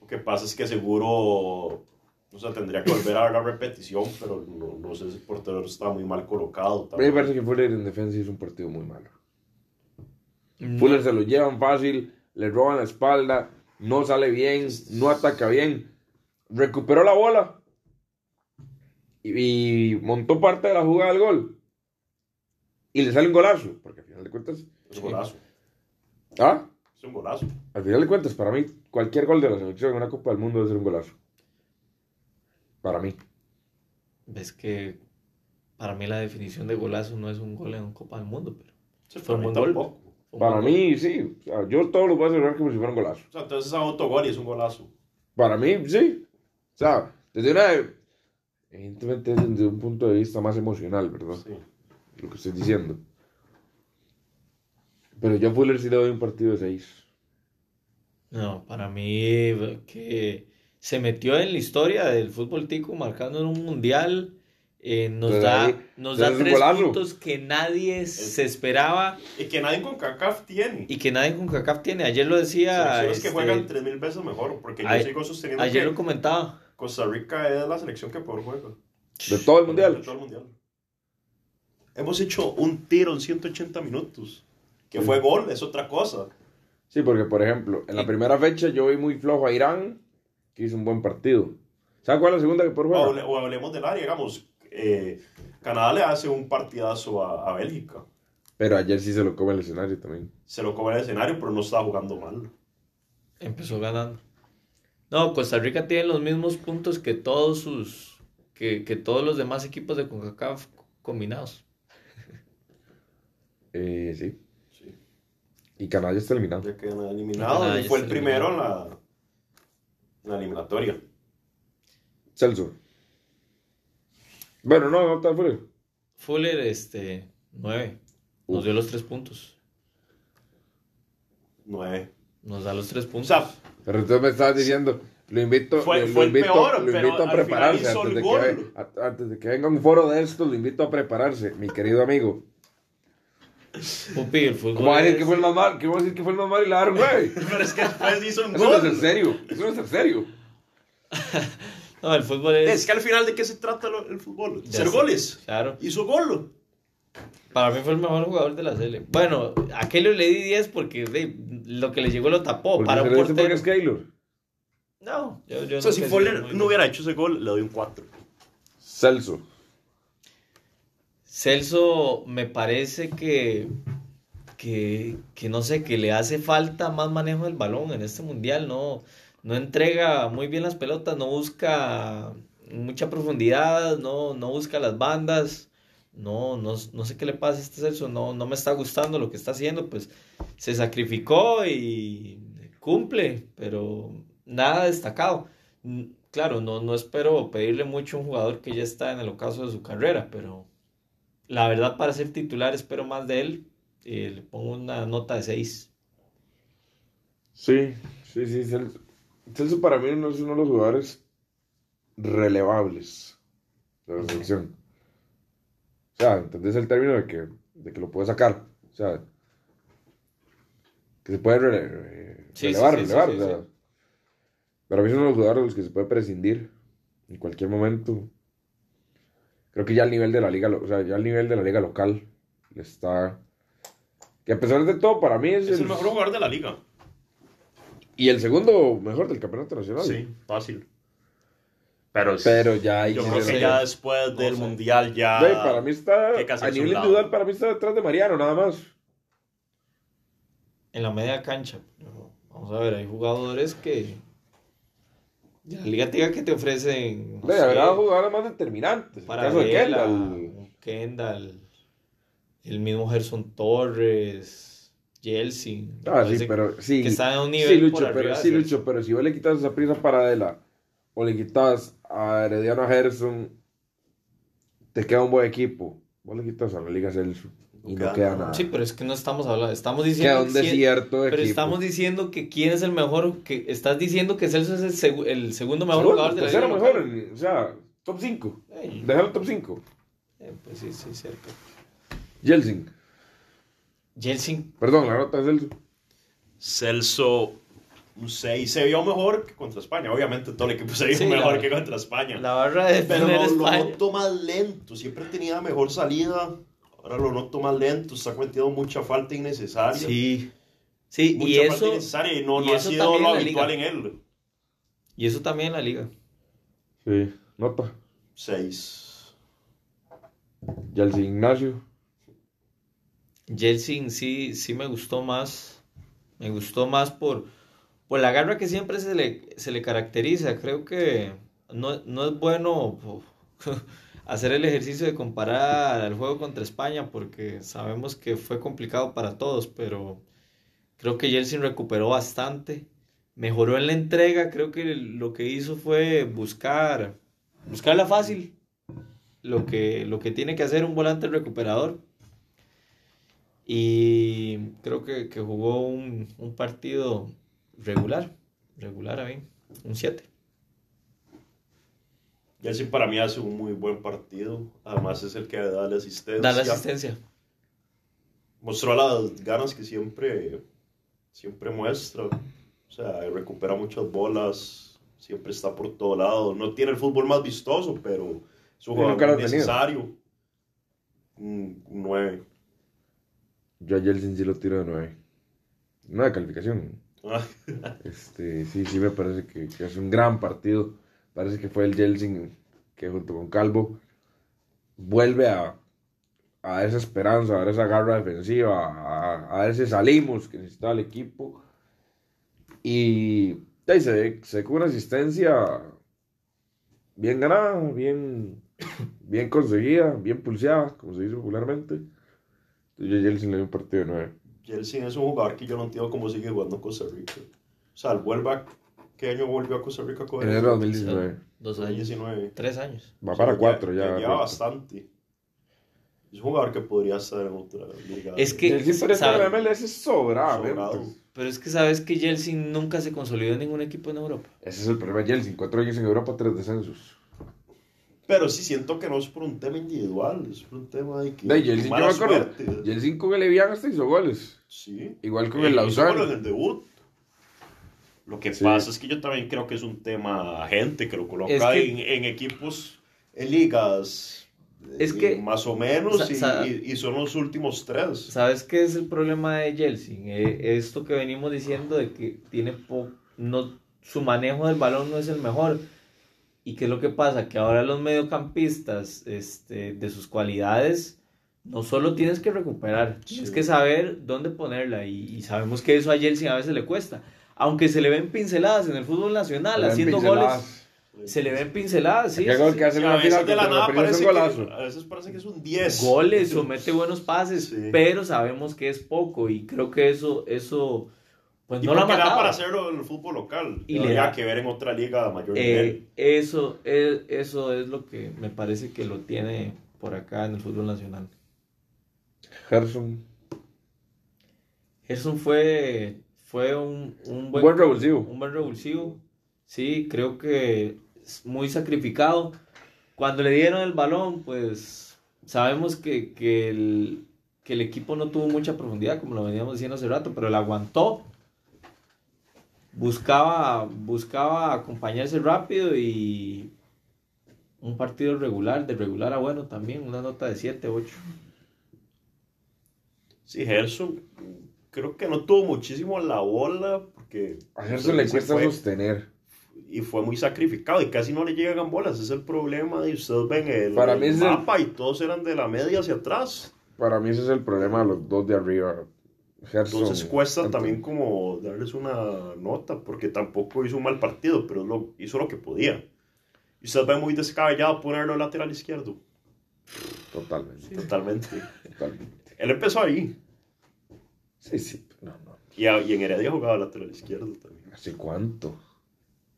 Lo que pasa es que seguro O sea, tendría que volver a ver la repetición, pero no, no sé si el portero está muy mal colocado. A mí me parece que Fuller en defensa hizo un partido muy malo. Fuller se lo llevan fácil, le roban la espalda, no sale bien, no ataca bien. Recuperó la bola y, montó parte de la jugada del gol. Y le sale un golazo, porque al final de cuentas. Es un golazo. ¿Ah? Es un golazo. Al final de cuentas, para mí, cualquier gol de la selección en una Copa del Mundo debe ser un golazo. Para mí. Ves que para mí la definición de golazo no es un gol en una Copa del Mundo, pero. fue un buen gol. Para mí, sí. yo todo lo voy a celebrar como si fuera un golazo. O sea, entonces es autogol y es un golazo. Para mí, sí. O sea, desde una. Evidentemente, desde un punto de vista más emocional, ¿verdad? Sí. Lo que estoy diciendo. Pero yo a Fuller sí le doy un partido de 6. No, para mí, que se metió en la historia del fútbol tico marcando en un mundial eh, nos da, nos da tres puntos que nadie se esperaba. Y que nadie con CACAF tiene. Y que nadie con CACAF tiene. Ayer lo decía. Es que juegan este, tres mil veces mejor. Porque yo sigo sosteniendo. Ayer lo comentaba. Costa Rica es la selección que peor juega. De todo el mundial. De todo el mundial. Hemos hecho un tiro en 180 minutos. Que fue gol, es otra cosa. Sí, porque por ejemplo, en la primera fecha yo vi muy flojo a Irán, que hizo un buen partido. ¿Sabes cuál es la segunda que por juego? O, hablemos del área, digamos eh, Canadá le hace un partidazo a, Bélgica. Pero ayer sí se lo come el escenario también. Se lo come el escenario, pero no estaba jugando mal. Empezó ganando. No, Costa Rica tiene los mismos puntos que todos sus. que, todos los demás equipos de CONCACAF combinados. Eh, sí. sí. Y Canadá ya está eliminado. Ya quedó eliminado. y fue el primero en la, la eliminatoria. Celso. Bueno, no, no está Fuller. Fuller, este, nueve. Nos dio los tres puntos. Nueve. Nos da los tres puntos. pero entonces me estabas diciendo, lo invito, lo, invito, lo invito a prepararse antes de, que, antes de que venga un foro de esto, lo invito a prepararse, mi querido amigo. Pupi, el fútbol. ¿Cómo va a decir que fue el más mal? ¿Qué va a decir que fue el más mal y la güey? Pero es que después hizo un Eso no es en serio. Eso no es en serio. No, el fútbol es... Es que al final, ¿de qué se trata el fútbol? Ser goles. Claro. Hizo gol. Para mí fue el mejor jugador de la serie. Bueno, a Keylor le di 10 porque lo que le llegó lo tapó. para un portero. es Keylor? No, yo, yo O sea, si no hubiera hecho ese gol, le doy un 4. Celso. Celso me parece que, que, que, no sé, que le hace falta más manejo del balón en este mundial, ¿no? no entrega muy bien las pelotas, no busca mucha profundidad, no, no busca las bandas. No, no, no sé qué le pasa a este Celso, no, no me está gustando lo que está haciendo, pues se sacrificó y cumple, pero nada destacado. Claro, no, no espero pedirle mucho a un jugador que ya está en el ocaso de su carrera, pero la verdad para ser titular espero más de él y le pongo una nota de 6. Sí, sí, sí, Celso para mí no es uno de los jugadores relevables de la selección. O sea, ¿entendés el término de que, de que lo puede sacar? O sea, que se puede relevar, relevar. Para mí es uno de los jugadores de los que se puede prescindir en cualquier momento. Creo que ya al nivel de la liga, o sea, ya al nivel de la liga local está... Que a pesar de todo, para mí es, es el mejor jugador de la liga. Y el segundo mejor del campeonato nacional. Sí, fácil. Pero, pero ya Yo creo que ya después del mundial ya. para mí está. A nivel individual, para mí está detrás de Mariano, nada más. En la media cancha. Vamos a ver, hay jugadores que. La Liga Tiga que te ofrecen. No habrá jugadores más determinantes. Para el caso de Kendall. Kendall. El mismo Gerson Torres. Chelsea. Ah, sí, pero sí. Que está en un nivel sí, Lucho, pero, sí, Lucho, pero si vos le quitas esa prisa paradela o le quitas a Herediano Gerson, te queda un buen equipo. Vos le quitas a la Liga Celso y no, queda nada. Sí, pero es que no estamos hablando, estamos diciendo queda un desierto Pero estamos diciendo que quién es el mejor, que estás diciendo que Celso es el, el segundo mejor jugador de la Liga. mejor, o sea, top 5. Déjalo top 5. Eh, pues sí, sí, cierto. Jelsin. Jelsin. Perdón, la nota de Celso. Celso un 6. Se vio mejor que contra España. Obviamente todo el equipo se vio mejor que contra España. La barra de Pero lo, lo, noto más lento. Siempre tenía mejor salida. Ahora lo noto más lento. Está cometiendo mucha falta innecesaria. Sí. Sí, mucha y falta eso. innecesaria y no, no ha sido lo habitual en él. Y eso también en la liga. Sí, nota. 6. Y el Ignacio. Jelsin sí, sí me gustó más. Me gustó más por, por la garra que siempre se le, se le caracteriza. Creo que no, no es bueno hacer el ejercicio de comparar el juego contra España porque sabemos que fue complicado para todos, pero creo que Jelsin recuperó bastante. Mejoró en la entrega, creo que lo que hizo fue buscar, buscarla fácil, lo que, lo que tiene que hacer un volante recuperador. Y creo que, que jugó un, un, partido regular, regular a mí, un 7. Sí para mí hace un muy buen partido, además es el que da la asistencia. Da la asistencia. Mostró las ganas que siempre, siempre muestra, o sea, recupera muchas bolas, siempre está por todo lado, no tiene el fútbol más vistoso, pero es un jugador necesario. Un 9. Yo a Jelsin sí lo tiro de 9. No de calificación. Ah. este, sí, sí me parece que, que, es un gran partido. Parece que fue el Jelsin que junto con Calvo vuelve a, a esa esperanza, a esa garra defensiva, a, a ese salimos que necesitaba el equipo. Y ahí se se con una asistencia bien ganada, bien, bien conseguida, bien pulseada, como se dice popularmente. Yo a Jelsin le doy un partido de 9. Jelsin es un jugador que yo no entiendo cómo sigue jugando en Costa Rica. O sea, el vuelva, ¿qué año volvió a Costa Rica? En enero 2019. Dos años. 2019. Tres años. Va para cuatro ya. Ya, bastante. Es un jugador que podría estar en otra liga. Es que. Jelsin pero sabe, la MLS es sobrado. Pero es que sabes que Jelsin nunca se consolidó en ningún equipo en Europa. Ese es el problema de Jelsin. Cuatro años en Europa, tres descensos. Pero sí siento que no es por un tema individual, es por un tema de que. De Jelsin, yo me acuerdo. Jelsin con el Evian hasta hizo goles. Sí. Igual con el Lausanne. en el debut. Lo que sí. pasa es que yo también creo que es un tema agente que lo coloca es que, en, en, equipos, en ligas. Es que. Más o menos, y, y, y, son los últimos tres. ¿Sabes qué es el problema de Jelsin? Eh, esto que venimos diciendo de que tiene po no, su manejo del balón no es el mejor. ¿Y qué es lo que pasa? Que ahora los mediocampistas, este, de sus cualidades, no solo tienes que recuperar, sí. tienes que saber dónde ponerla. Y, y, sabemos que eso a Jelsin a veces le cuesta. Aunque se le ven pinceladas en el fútbol nacional, haciendo goles. Se le ven pinceladas, sí. ¿Qué gol que hace la final? De la nada parece que, a veces parece que es un 10. Goles, somete buenos pases, sí. pero sabemos que es poco. Y creo que eso, eso pues y no la da para hacerlo en el fútbol local. Y le da que ver en otra liga de mayor eh, nivel. Eso es, eso es lo que me parece que lo tiene por acá en el fútbol nacional. Gerson. Gerson fue, fue un, un buen, buen revulsivo. Un buen revulsivo. Sí, creo que muy sacrificado. Cuando le dieron el balón, pues sabemos que, que, el, que el equipo no tuvo mucha profundidad, como lo veníamos diciendo hace rato, pero él aguantó buscaba, buscaba acompañarse rápido y un partido regular, de regular a bueno también, una nota de 7, 8. Sí, Gerson creo que no tuvo muchísimo la bola porque a Gerson le cuesta fue, sostener y fue muy sacrificado y casi no le llegan bolas, ese es el problema y ustedes ven el, Para el mí es mapa el... y todos eran de la media hacia atrás. Para mí ese es el problema de los dos de arriba. Gerson, Entonces cuesta también como darles una nota, porque tampoco hizo un mal partido, pero lo, hizo lo que podía. Y usted ve muy descabellado ponerlo lateral izquierdo. Totalmente. Sí. Totalmente. Totalmente. Él empezó ahí. Sí, sí. No, no. Y, a, y en Heredia jugaba lateral izquierdo también. ¿Hace cuánto?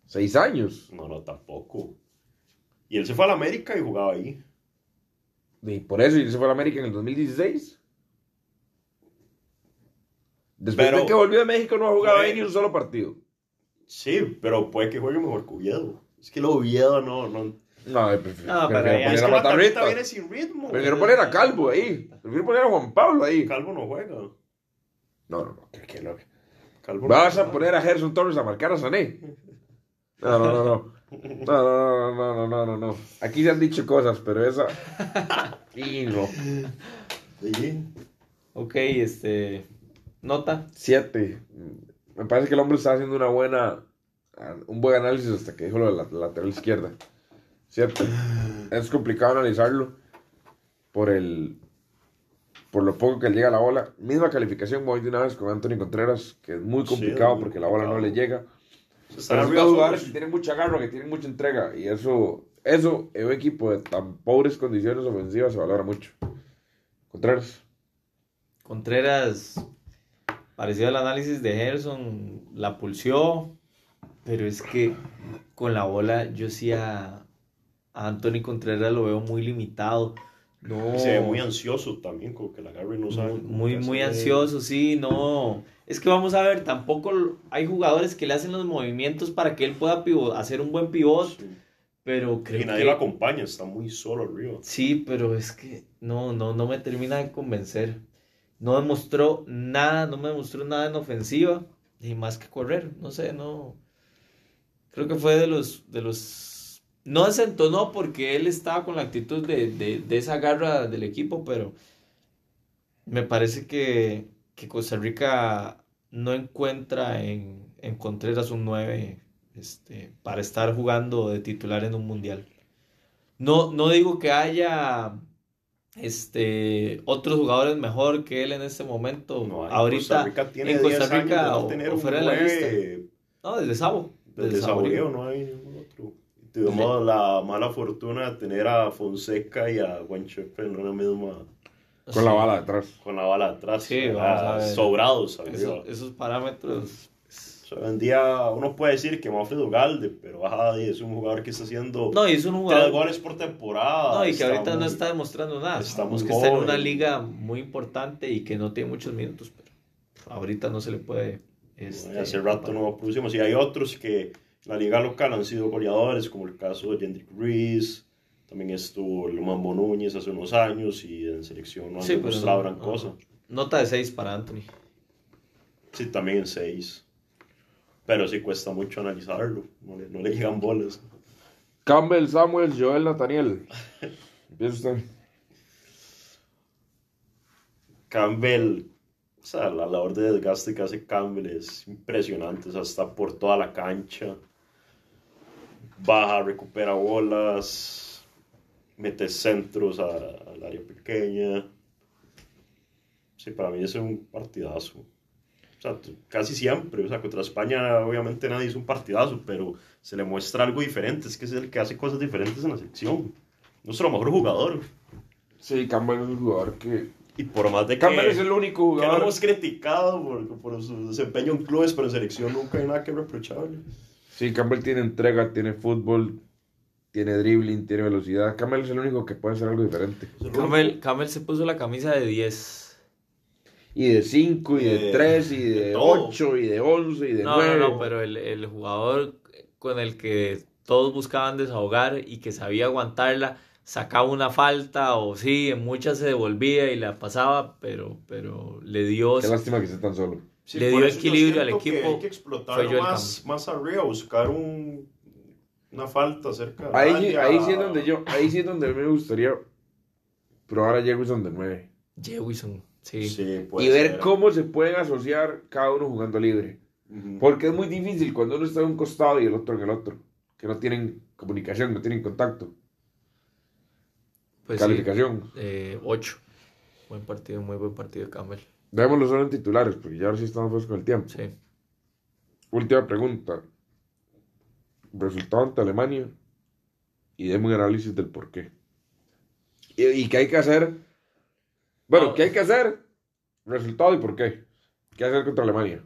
¿Seis años? No, no, tampoco. Y él se fue a la América y jugaba ahí. Y por eso, y él se fue a la América en el 2016. Después pero, de que volvió de México no ha jugado ahí ni un solo partido. Sí, pero puede que juegue mejor que Oviedo. Es que lo Oviedo no... no... No, prefiero, no, pero prefiero es poner que a Matarrita. viene sin ritmo. Prefiero poner a Calvo ahí. Prefiero poner a Juan Pablo ahí. Calvo no juega. No, no, no. Que, que lo... Vas a poner a Gerson Torres a marcar a Sané. No, no, no, no. No, no, no, no, no, no, no. Aquí se han dicho cosas, pero esa. Y no. Ok, este. Nota. Siete. Me parece que el hombre está haciendo una buena. Un buen análisis hasta que dijo lo de la lateral izquierda. Siete. Es complicado analizarlo por el. Por lo poco que le llega a la bola. Misma calificación, voy de una vez con Anthony Contreras, que es muy complicado porque la bola no le llega. Pero son dos jugadores que tienen mucha garra, que tienen mucha entrega. Y eso, eso en un equipo de tan pobres condiciones ofensivas se valora mucho. Contreras. Contreras, parecido al análisis de Gerson, la pulsió, pero es que con la bola yo sí a, Anthony Contreras lo veo muy limitado. No, se ve muy ansioso también, como que la agarre no sabe. Muy, muy, ansioso, sí, no. Es que vamos a ver, tampoco hay jugadores que le hacen los movimientos para que él pueda hacer un buen pivot. Pero creo y nadie lo acompaña, está muy solo arriba. Sí, pero es que no, no, no me termina de convencer. No demostró nada, no me demostró nada en ofensiva. Y más que correr, no sé, no. Creo que fue de los, de los. No desentonó porque él estaba con la actitud de, de esa garra del equipo, pero me parece que, que Costa Rica no encuentra en, en Contreras un 9 este, para estar jugando de titular en un mundial. No, no digo que haya este, otros jugadores mejor que él en este momento. No, Ahorita en Costa Rica, tiene en Costa Rica o, o, fuera de la lista. No, desde Sabo. Desde, desde Saborío no hay. Tuvimos la mala fortuna de tener a Fonseca y a Juan en una misma con la bala detrás. Con la bala detrás. Sí, vamos a ver. Sobrados. esos parámetros. hoy en día uno puede decir que Manfred Ugalde, pero ajá, es un jugador que está haciendo no, y es un jugador, tres goles por temporada. No, y que ahorita no está demostrando nada. Estamos que está en una liga muy importante y que no tiene muchos minutos, pero ahorita no se le puede. Este, hace rato no producimos. Y hay otros que la liga local han sido goleadores, como el caso de Jendrik Rees también estuvo Mambo Núñez hace unos años y en selección no han demostrado gran cosa. Nota de 6 para Anthony. Sí, también en 6. Pero sí cuesta mucho analizarlo. No le, no le llegan bolas. Campbell, Samuel, Joel, Nathaniel. Empieza usted. Campbell, o sea, la labor de desgaste que hace Campbell es impresionante. O sea, está por toda la cancha. Baja, recupera bolas mete centros al área pequeña. Sí, para mí es un partidazo. O sea, casi siempre, o sea, contra España obviamente nadie hizo un partidazo, pero se le muestra algo diferente, es que es el que hace cosas diferentes en la selección. Nuestro mejor jugador. Sí, Campbell es un jugador que... Y por más de que... Campbell es el único jugador... Que lo hemos criticado por, por su desempeño en clubes, pero en selección nunca hay nada que reprocharle. Sí, Campbell tiene entrega, tiene fútbol, tiene dribbling, tiene velocidad. Camel es el único que puede hacer algo diferente. Camel, se puso la camisa de 10. Y de 5, y de 3, y de 8, y de 11, y de 9. No, no, pero el, el, jugador con el que todos buscaban desahogar y que sabía aguantarla, sacaba una falta o sí, en muchas se devolvía y la pasaba, pero, pero le dio... Qué lástima que esté tan solo. Le dio equilibrio al equipo. Que hay que explotar más, más arriba, buscar un una falta cerca ahí, ahí sí es donde yo, ahí sí es donde me gustaría probar a Jewison de 9. Jewison, sí. y ver cómo se pueden asociar cada uno jugando libre. Porque es muy difícil cuando uno está en un costado y el otro en el otro. Que no tienen comunicación, no tienen contacto. Pues Calificación. 8. Eh, buen partido, muy buen partido Campbell. Démoslo solo en titulares, porque ya ahora sí estamos pues con el tiempo. Sí. Última pregunta resultado ante Alemania y demos un análisis del por qué. ¿Y, qué hay que hacer? Bueno, ¿qué hay que hacer? Resultado y por qué. ¿Qué hacer contra Alemania?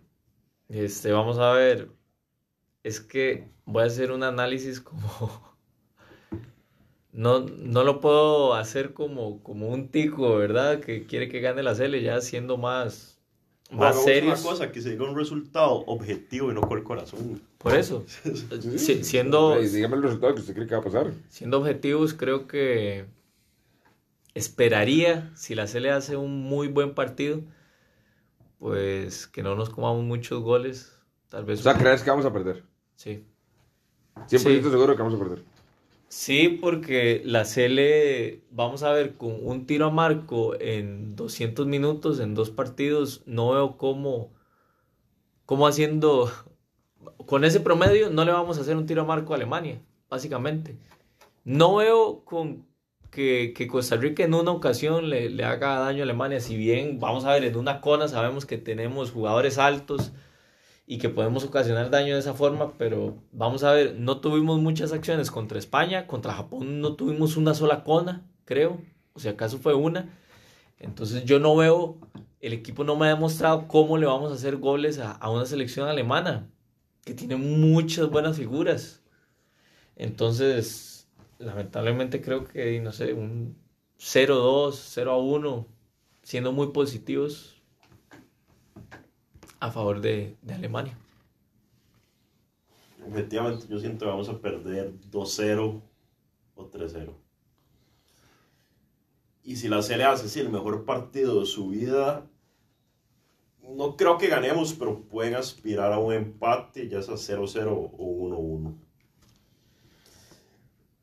Este, vamos a ver. Es que voy a hacer un análisis como. No, no lo puedo hacer como, como un tico, ¿verdad? Que quiere que gane la Cele, ya siendo más más serios. una cosa, que se diga un resultado objetivo y no con el corazón. Por eso, siendo... Dígame el resultado que usted cree que va a pasar. Siendo objetivos, creo que esperaría, si la CL hace un muy buen partido, pues que no nos comamos muchos goles. Tal vez. O sea, ¿crees que vamos a perder? Sí. 100% seguro que vamos a perder. Sí, porque la CL, vamos a ver, con un tiro a marco en 200 minutos, en dos partidos, no veo cómo, cómo haciendo, con ese promedio no le vamos a hacer un tiro a marco a Alemania, básicamente. No veo con que, Costa Rica en una ocasión le, le, haga daño a Alemania, si bien, vamos a ver, en una cona sabemos que tenemos jugadores altos y que podemos ocasionar daño de esa forma, pero vamos a ver, no tuvimos muchas acciones contra España, contra Japón no tuvimos una sola cona, creo, o si acaso fue una, entonces yo no veo, el equipo no me ha demostrado cómo le vamos a hacer goles a, a una selección alemana, que tiene muchas buenas figuras, entonces lamentablemente creo que, no sé, un 0-2, 0-1, siendo muy positivos a favor de, de Alemania. Efectivamente, yo siento que vamos a perder 2-0 o 3-0. Y si la serie hace así el mejor partido de su vida, no creo que ganemos, pero pueden aspirar a un empate, ya sea 0-0 o 1-1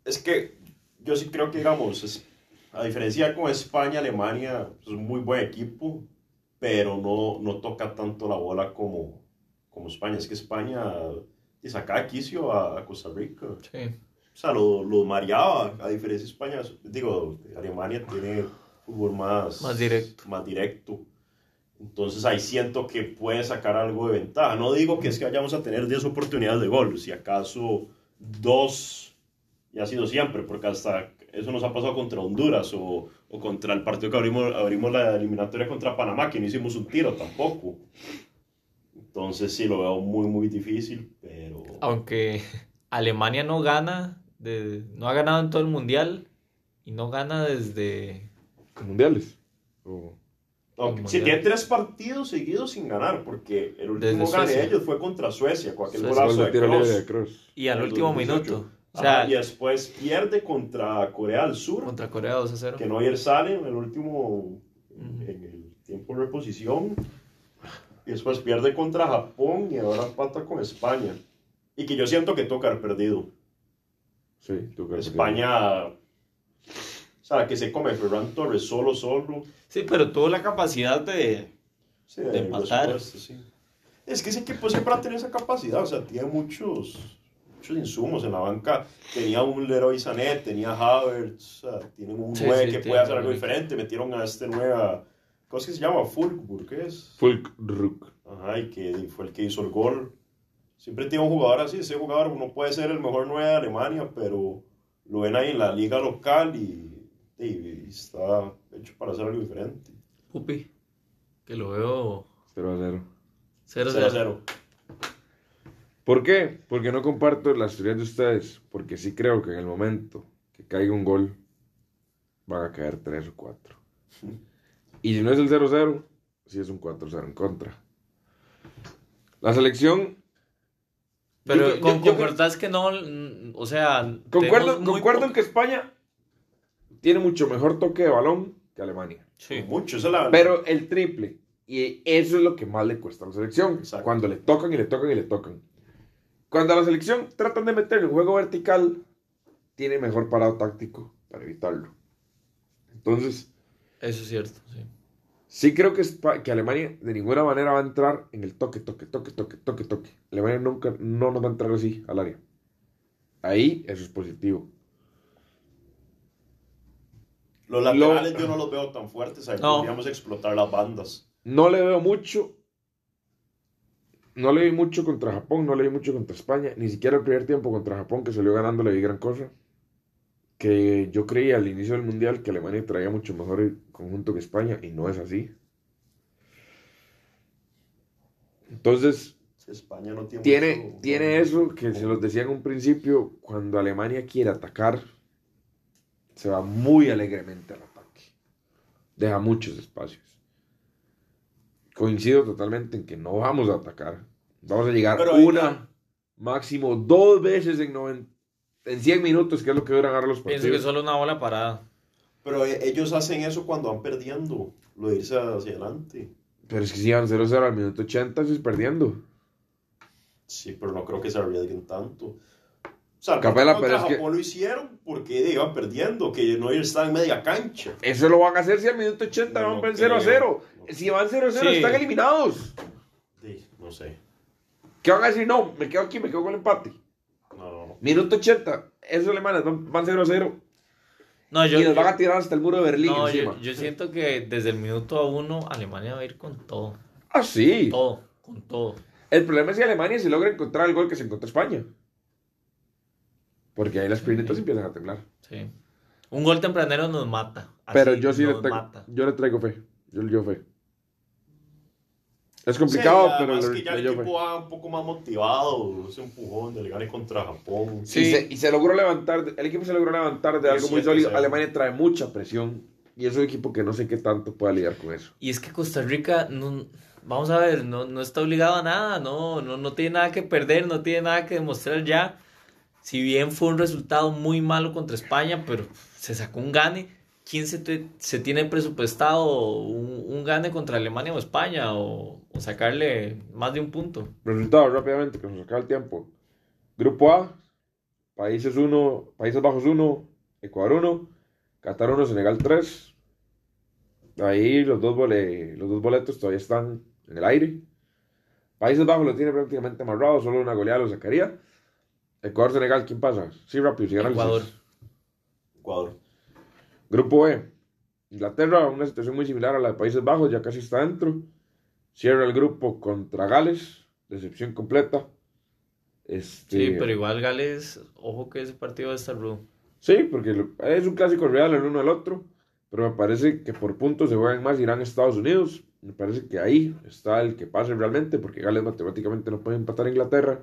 es que yo sí creo que, digamos, a diferencia con España, Alemania es un muy buen equipo, pero no, no toca tanto la bola como, como España. Es que España y saca quicio a, Costa Rica. Sí. O sea, lo, lo, mareaba, a diferencia de España. Digo, Alemania tiene fútbol más, más directo. Más directo. Entonces ahí siento que puede sacar algo de ventaja. No digo que es que vayamos a tener 10 oportunidades de gol, si acaso dos y ha sido siempre, porque hasta eso nos ha pasado contra Honduras o, o contra el partido que abrimos, abrimos la eliminatoria contra Panamá, que no hicimos un tiro tampoco. Entonces sí, lo veo muy, muy difícil, pero... Aunque Alemania no gana, de, no ha ganado en todo el mundial y no gana desde... ¿Mundiales? sí, tiene tres partidos seguidos sin ganar, porque el último gane de ellos fue contra Suecia, con aquel golazo de Cross. Y al último minuto y después pierde contra Corea del Sur. Contra Corea 2 a 0. Que no ayer sale en el último, en el tiempo de reposición. Y después pierde contra Japón y ahora pata con España. Y que yo siento que toca haber perdido. Sí, toca España. O sea, que se come Ferran Torres solo, solo. Sí, pero tuvo la capacidad de, sí, de, empatar. Es que ese equipo siempre ha tenido esa capacidad. O sea, tiene muchos muchos insumos en la banca. Tenía un Leroy Sané, tenía Havertz, tienen un 9 que puede hacer algo diferente. Metieron a este nueva, ¿cómo es que se llama? Fulkburg, ¿qué es? Fulkrug. Ajá, y que fue el que hizo el gol. Siempre tiene un jugador así, ese jugador no puede ser el mejor 9 de Alemania, pero lo ven ahí en la liga local y, y, está hecho para hacer algo diferente. Pupi, que lo veo 0 a 0. 0 a 0. ¿Por qué? Porque no comparto las teorías de ustedes, porque sí creo que en el momento que caiga un gol van a caer 3 o 4. Y si no es el 0-0, sí es un 4-0 en contra. La selección... Pero concordás que no, o sea... Concuerdo, concuerdo en que España tiene mucho mejor toque de balón que Alemania. Sí, mucho, eso la Pero el triple. Y eso es lo que más le cuesta a la selección. Cuando le tocan y le tocan y le tocan. Cuando a la selección tratan de meter el juego vertical, tiene mejor parado táctico para evitarlo. Entonces. Eso es cierto, sí. Sí creo que, que Alemania de ninguna manera va a entrar en el toque, toque, toque, toque, toque, toque. Alemania nunca no nos va a entrar así al área. Ahí eso es positivo. Los laterales yo no los veo tan fuertes. Ahí podríamos explotar las bandas. No le veo mucho no le vi mucho contra Japón, no le vi mucho contra España, ni siquiera el primer tiempo contra Japón que salió ganando le vi gran cosa. Que yo creía al inicio del mundial que Alemania traía mucho mejor el conjunto que España y no es así. Entonces, España no tiene, tiene, tiene eso que se los decía en un principio, cuando Alemania quiere atacar, se va muy alegremente al ataque. Deja muchos espacios coincido totalmente en que no vamos a atacar. Vamos a llegar una, máximo dos veces en, en 100 minutos, que es lo que duran ahora los partidos. Pienso que solo una bola parada. Pero e, ellos hacen eso cuando van perdiendo, lo de irse hacia adelante. Pero es que si van 0-0 al minuto 80, es perdiendo. Sí, pero no creo que se arriesguen tanto. O sea, Capela, contra pero es que- Japón lo hicieron porque iban perdiendo, que no están en media cancha. Eso lo van a hacer si al minuto 80 No van creo. 0-0. Si van 0-0, Sí. están eliminados. Sí, no sé. ¿Qué van a decir? No, me quedo aquí, me quedo con el empate. No. Minuto 80, esos alemanes van van 0-0 No, yo, y nos yo- van a tirar hasta el muro de Berlín no, encima. yo, yo siento que desde el minuto a uno Alemania va a ir con todo. Ah, sí. Todo, con todo. El problema es si Alemania se logra encontrar el gol que se encontró España. Porque ahí las piernitas empiezan a temblar. Sí. Un gol tempranero nos mata. Así, Pero yo sí le traigo, mata. yo le traigo fe. Yo le llevo fe. Es complicado, Sí, pero le, que ya el equipo va un poco más motivado, ese empujón del gane contra Japón. Sí. Y, se, y se logró levantar, el equipo se logró levantar de algo muy sólido. Alemania trae mucha presión y es un equipo que no sé qué tanto pueda lidiar con eso. Y es que Costa Rica, no, vamos a ver, no, no está obligado a nada, no, no, no tiene nada que perder, no tiene nada que demostrar ya. Si bien fue un resultado muy malo contra España, pero se sacó un gane. ¿Quién se, te- se tiene presupuestado un, un gane contra Alemania o España o, o sacarle más de un punto? Resultados rápidamente, que nos acaba el tiempo. Grupo A, Países 1, Países Bajos 1, Ecuador 1, Qatar 1, Senegal 3. Ahí los dos, bole- los dos boletos todavía están en el aire. Países Bajos lo tiene prácticamente amarrado, solo una goleada lo sacaría. Ecuador, Senegal, ¿quién pasa? Sí, rápido, si ganan los Ecuador. Ecuador. Grupo E, Inglaterra, una situación muy similar a la de Países Bajos, ya casi está dentro. Cierra el grupo contra Gales, decepción completa. Este, Sí, pero igual Gales, ojo que ese partido va a estar rudo. Sí, porque es un clásico real el uno al otro, pero me parece que por puntos se juegan más Irán-Estados Unidos. Me parece que ahí está el que pase realmente, porque Gales matemáticamente no puede empatar a Inglaterra.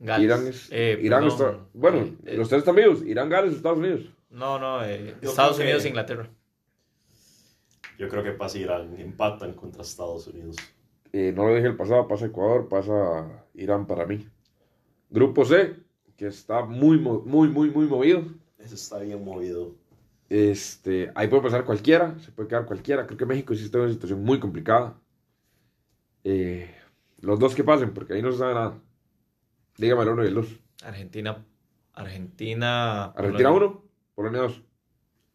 Gales. Irán, es, Eh, Irán está. Bueno, eh, eh, los tres están vivos: Irán, Gales, Estados Unidos. No, no, eh, Yo Estados creo que- Unidos e Inglaterra. Yo creo que pasa Irán, empatan contra Estados Unidos. Eh, no lo dije el pasado, pasa Ecuador, pasa Irán para mí. Grupo C, que está muy, muy, muy, muy movido. Ese está bien movido. Este, ahí puede pasar cualquiera, se puede quedar cualquiera. Creo que México sí está en una situación muy complicada. Eh, los dos que pasen, porque ahí no se sabe nada. Dígame el uno y el dos. Argentina, Argentina. Argentina Polonia. 1, Polonia 2.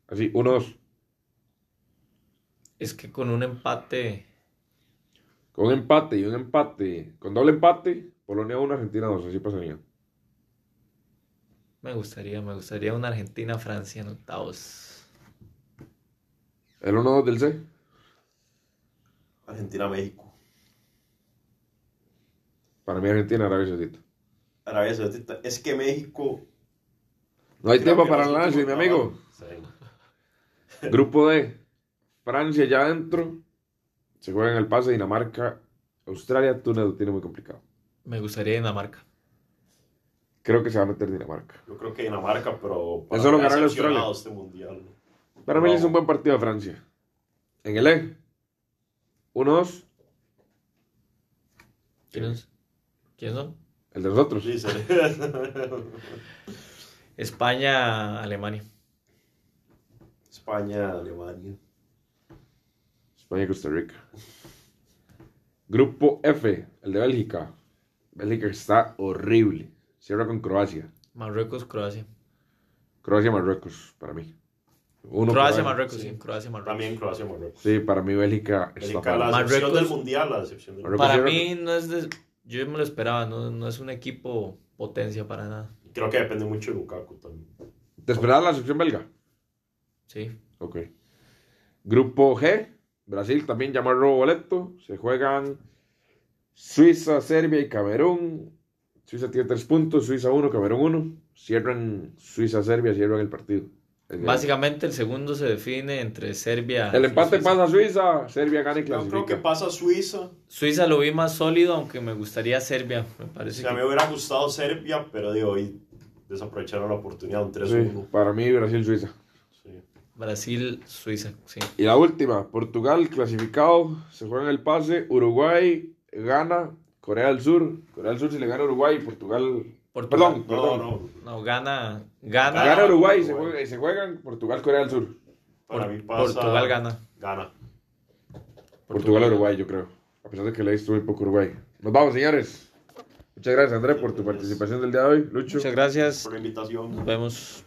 Así, 1-2. Es que con un empate, Con un empate y un empate, con doble empate, Polonia 1, Argentina 2. Así pasaría. me gustaría, me gustaría una Argentina-Francia en octavos. El 1-2 del C. Argentina-México. Para mí, Argentina, Arabia Saudita. Arabia Saudita. Es que México. No hay tiempo para el análisis, mi amigo. Sí. Grupo D. Francia ya adentro. Se juega en el pase Dinamarca. Australia, Túnez lo tiene muy complicado. Me gustaría Dinamarca. Creo que se va a meter Dinamarca. Yo creo que Dinamarca, pero. Eso lo ganará Australia. este mundial. Para mí No. es un buen partido de Francia. En el E. 1-2. ¿Quiénes, ¿Quiénes son? El de nosotros. Sí, sí. España, Alemania. España, Alemania. España Costa Rica. Grupo F. El de Bélgica. Bélgica está horrible. Cierra con Croacia. Marruecos, Croacia. Croacia, Marruecos, para mí. Uno Croacia. Marruecos, Sí. sí. Croacia, Marruecos. También Croacia, Marruecos. Sí, para mí Bélgica está Bélgica, la mal. decepción Marruecos- del mundial, la decepción del Marruecos Para mí no es de... Yo me lo esperaba, no, no es un equipo potencia para nada. Creo que depende mucho de Lukaku también. ¿Te esperabas la sección belga? Sí. Ok. Grupo G, Brasil también llama robo boleto. Se juegan Suiza, Serbia y Camerún. Suiza tiene tres puntos, Suiza uno, Camerún uno. Cierran Suiza, Serbia, cierran el partido. El- Básicamente el segundo se define entre Serbia El y empate Suiza. pasa a Suiza, Serbia gana y Yo creo que clasifica. pasa Suiza. Suiza lo vi más sólido, aunque me gustaría Serbia. Me O parece sea, que... me hubiera gustado Serbia, pero digo, hoy desaprovecharon la oportunidad, un Sí, 3-1. para mí Brasil, Suiza. Sí. Brasil, Suiza, sí. Y la última, Portugal clasificado, se juega en el pase, Uruguay gana, Corea del Sur. Corea del Sur si le gana a Uruguay, Portugal... Portugal. Perdón, No, perdón. no. No, gana, gana. Gana Uruguay, se, Uruguay. juega, y se juegan Portugal, Corea del Sur. Para Por- mí pasa. Portugal gana. Gana. Portugal o Uruguay, yo creo. A pesar de que le he visto muy poco Uruguay. Nos vamos, señores. Muchas gracias, André, por tu participación del día de hoy. Lucho. Muchas gracias. Por la invitación. Nos vemos.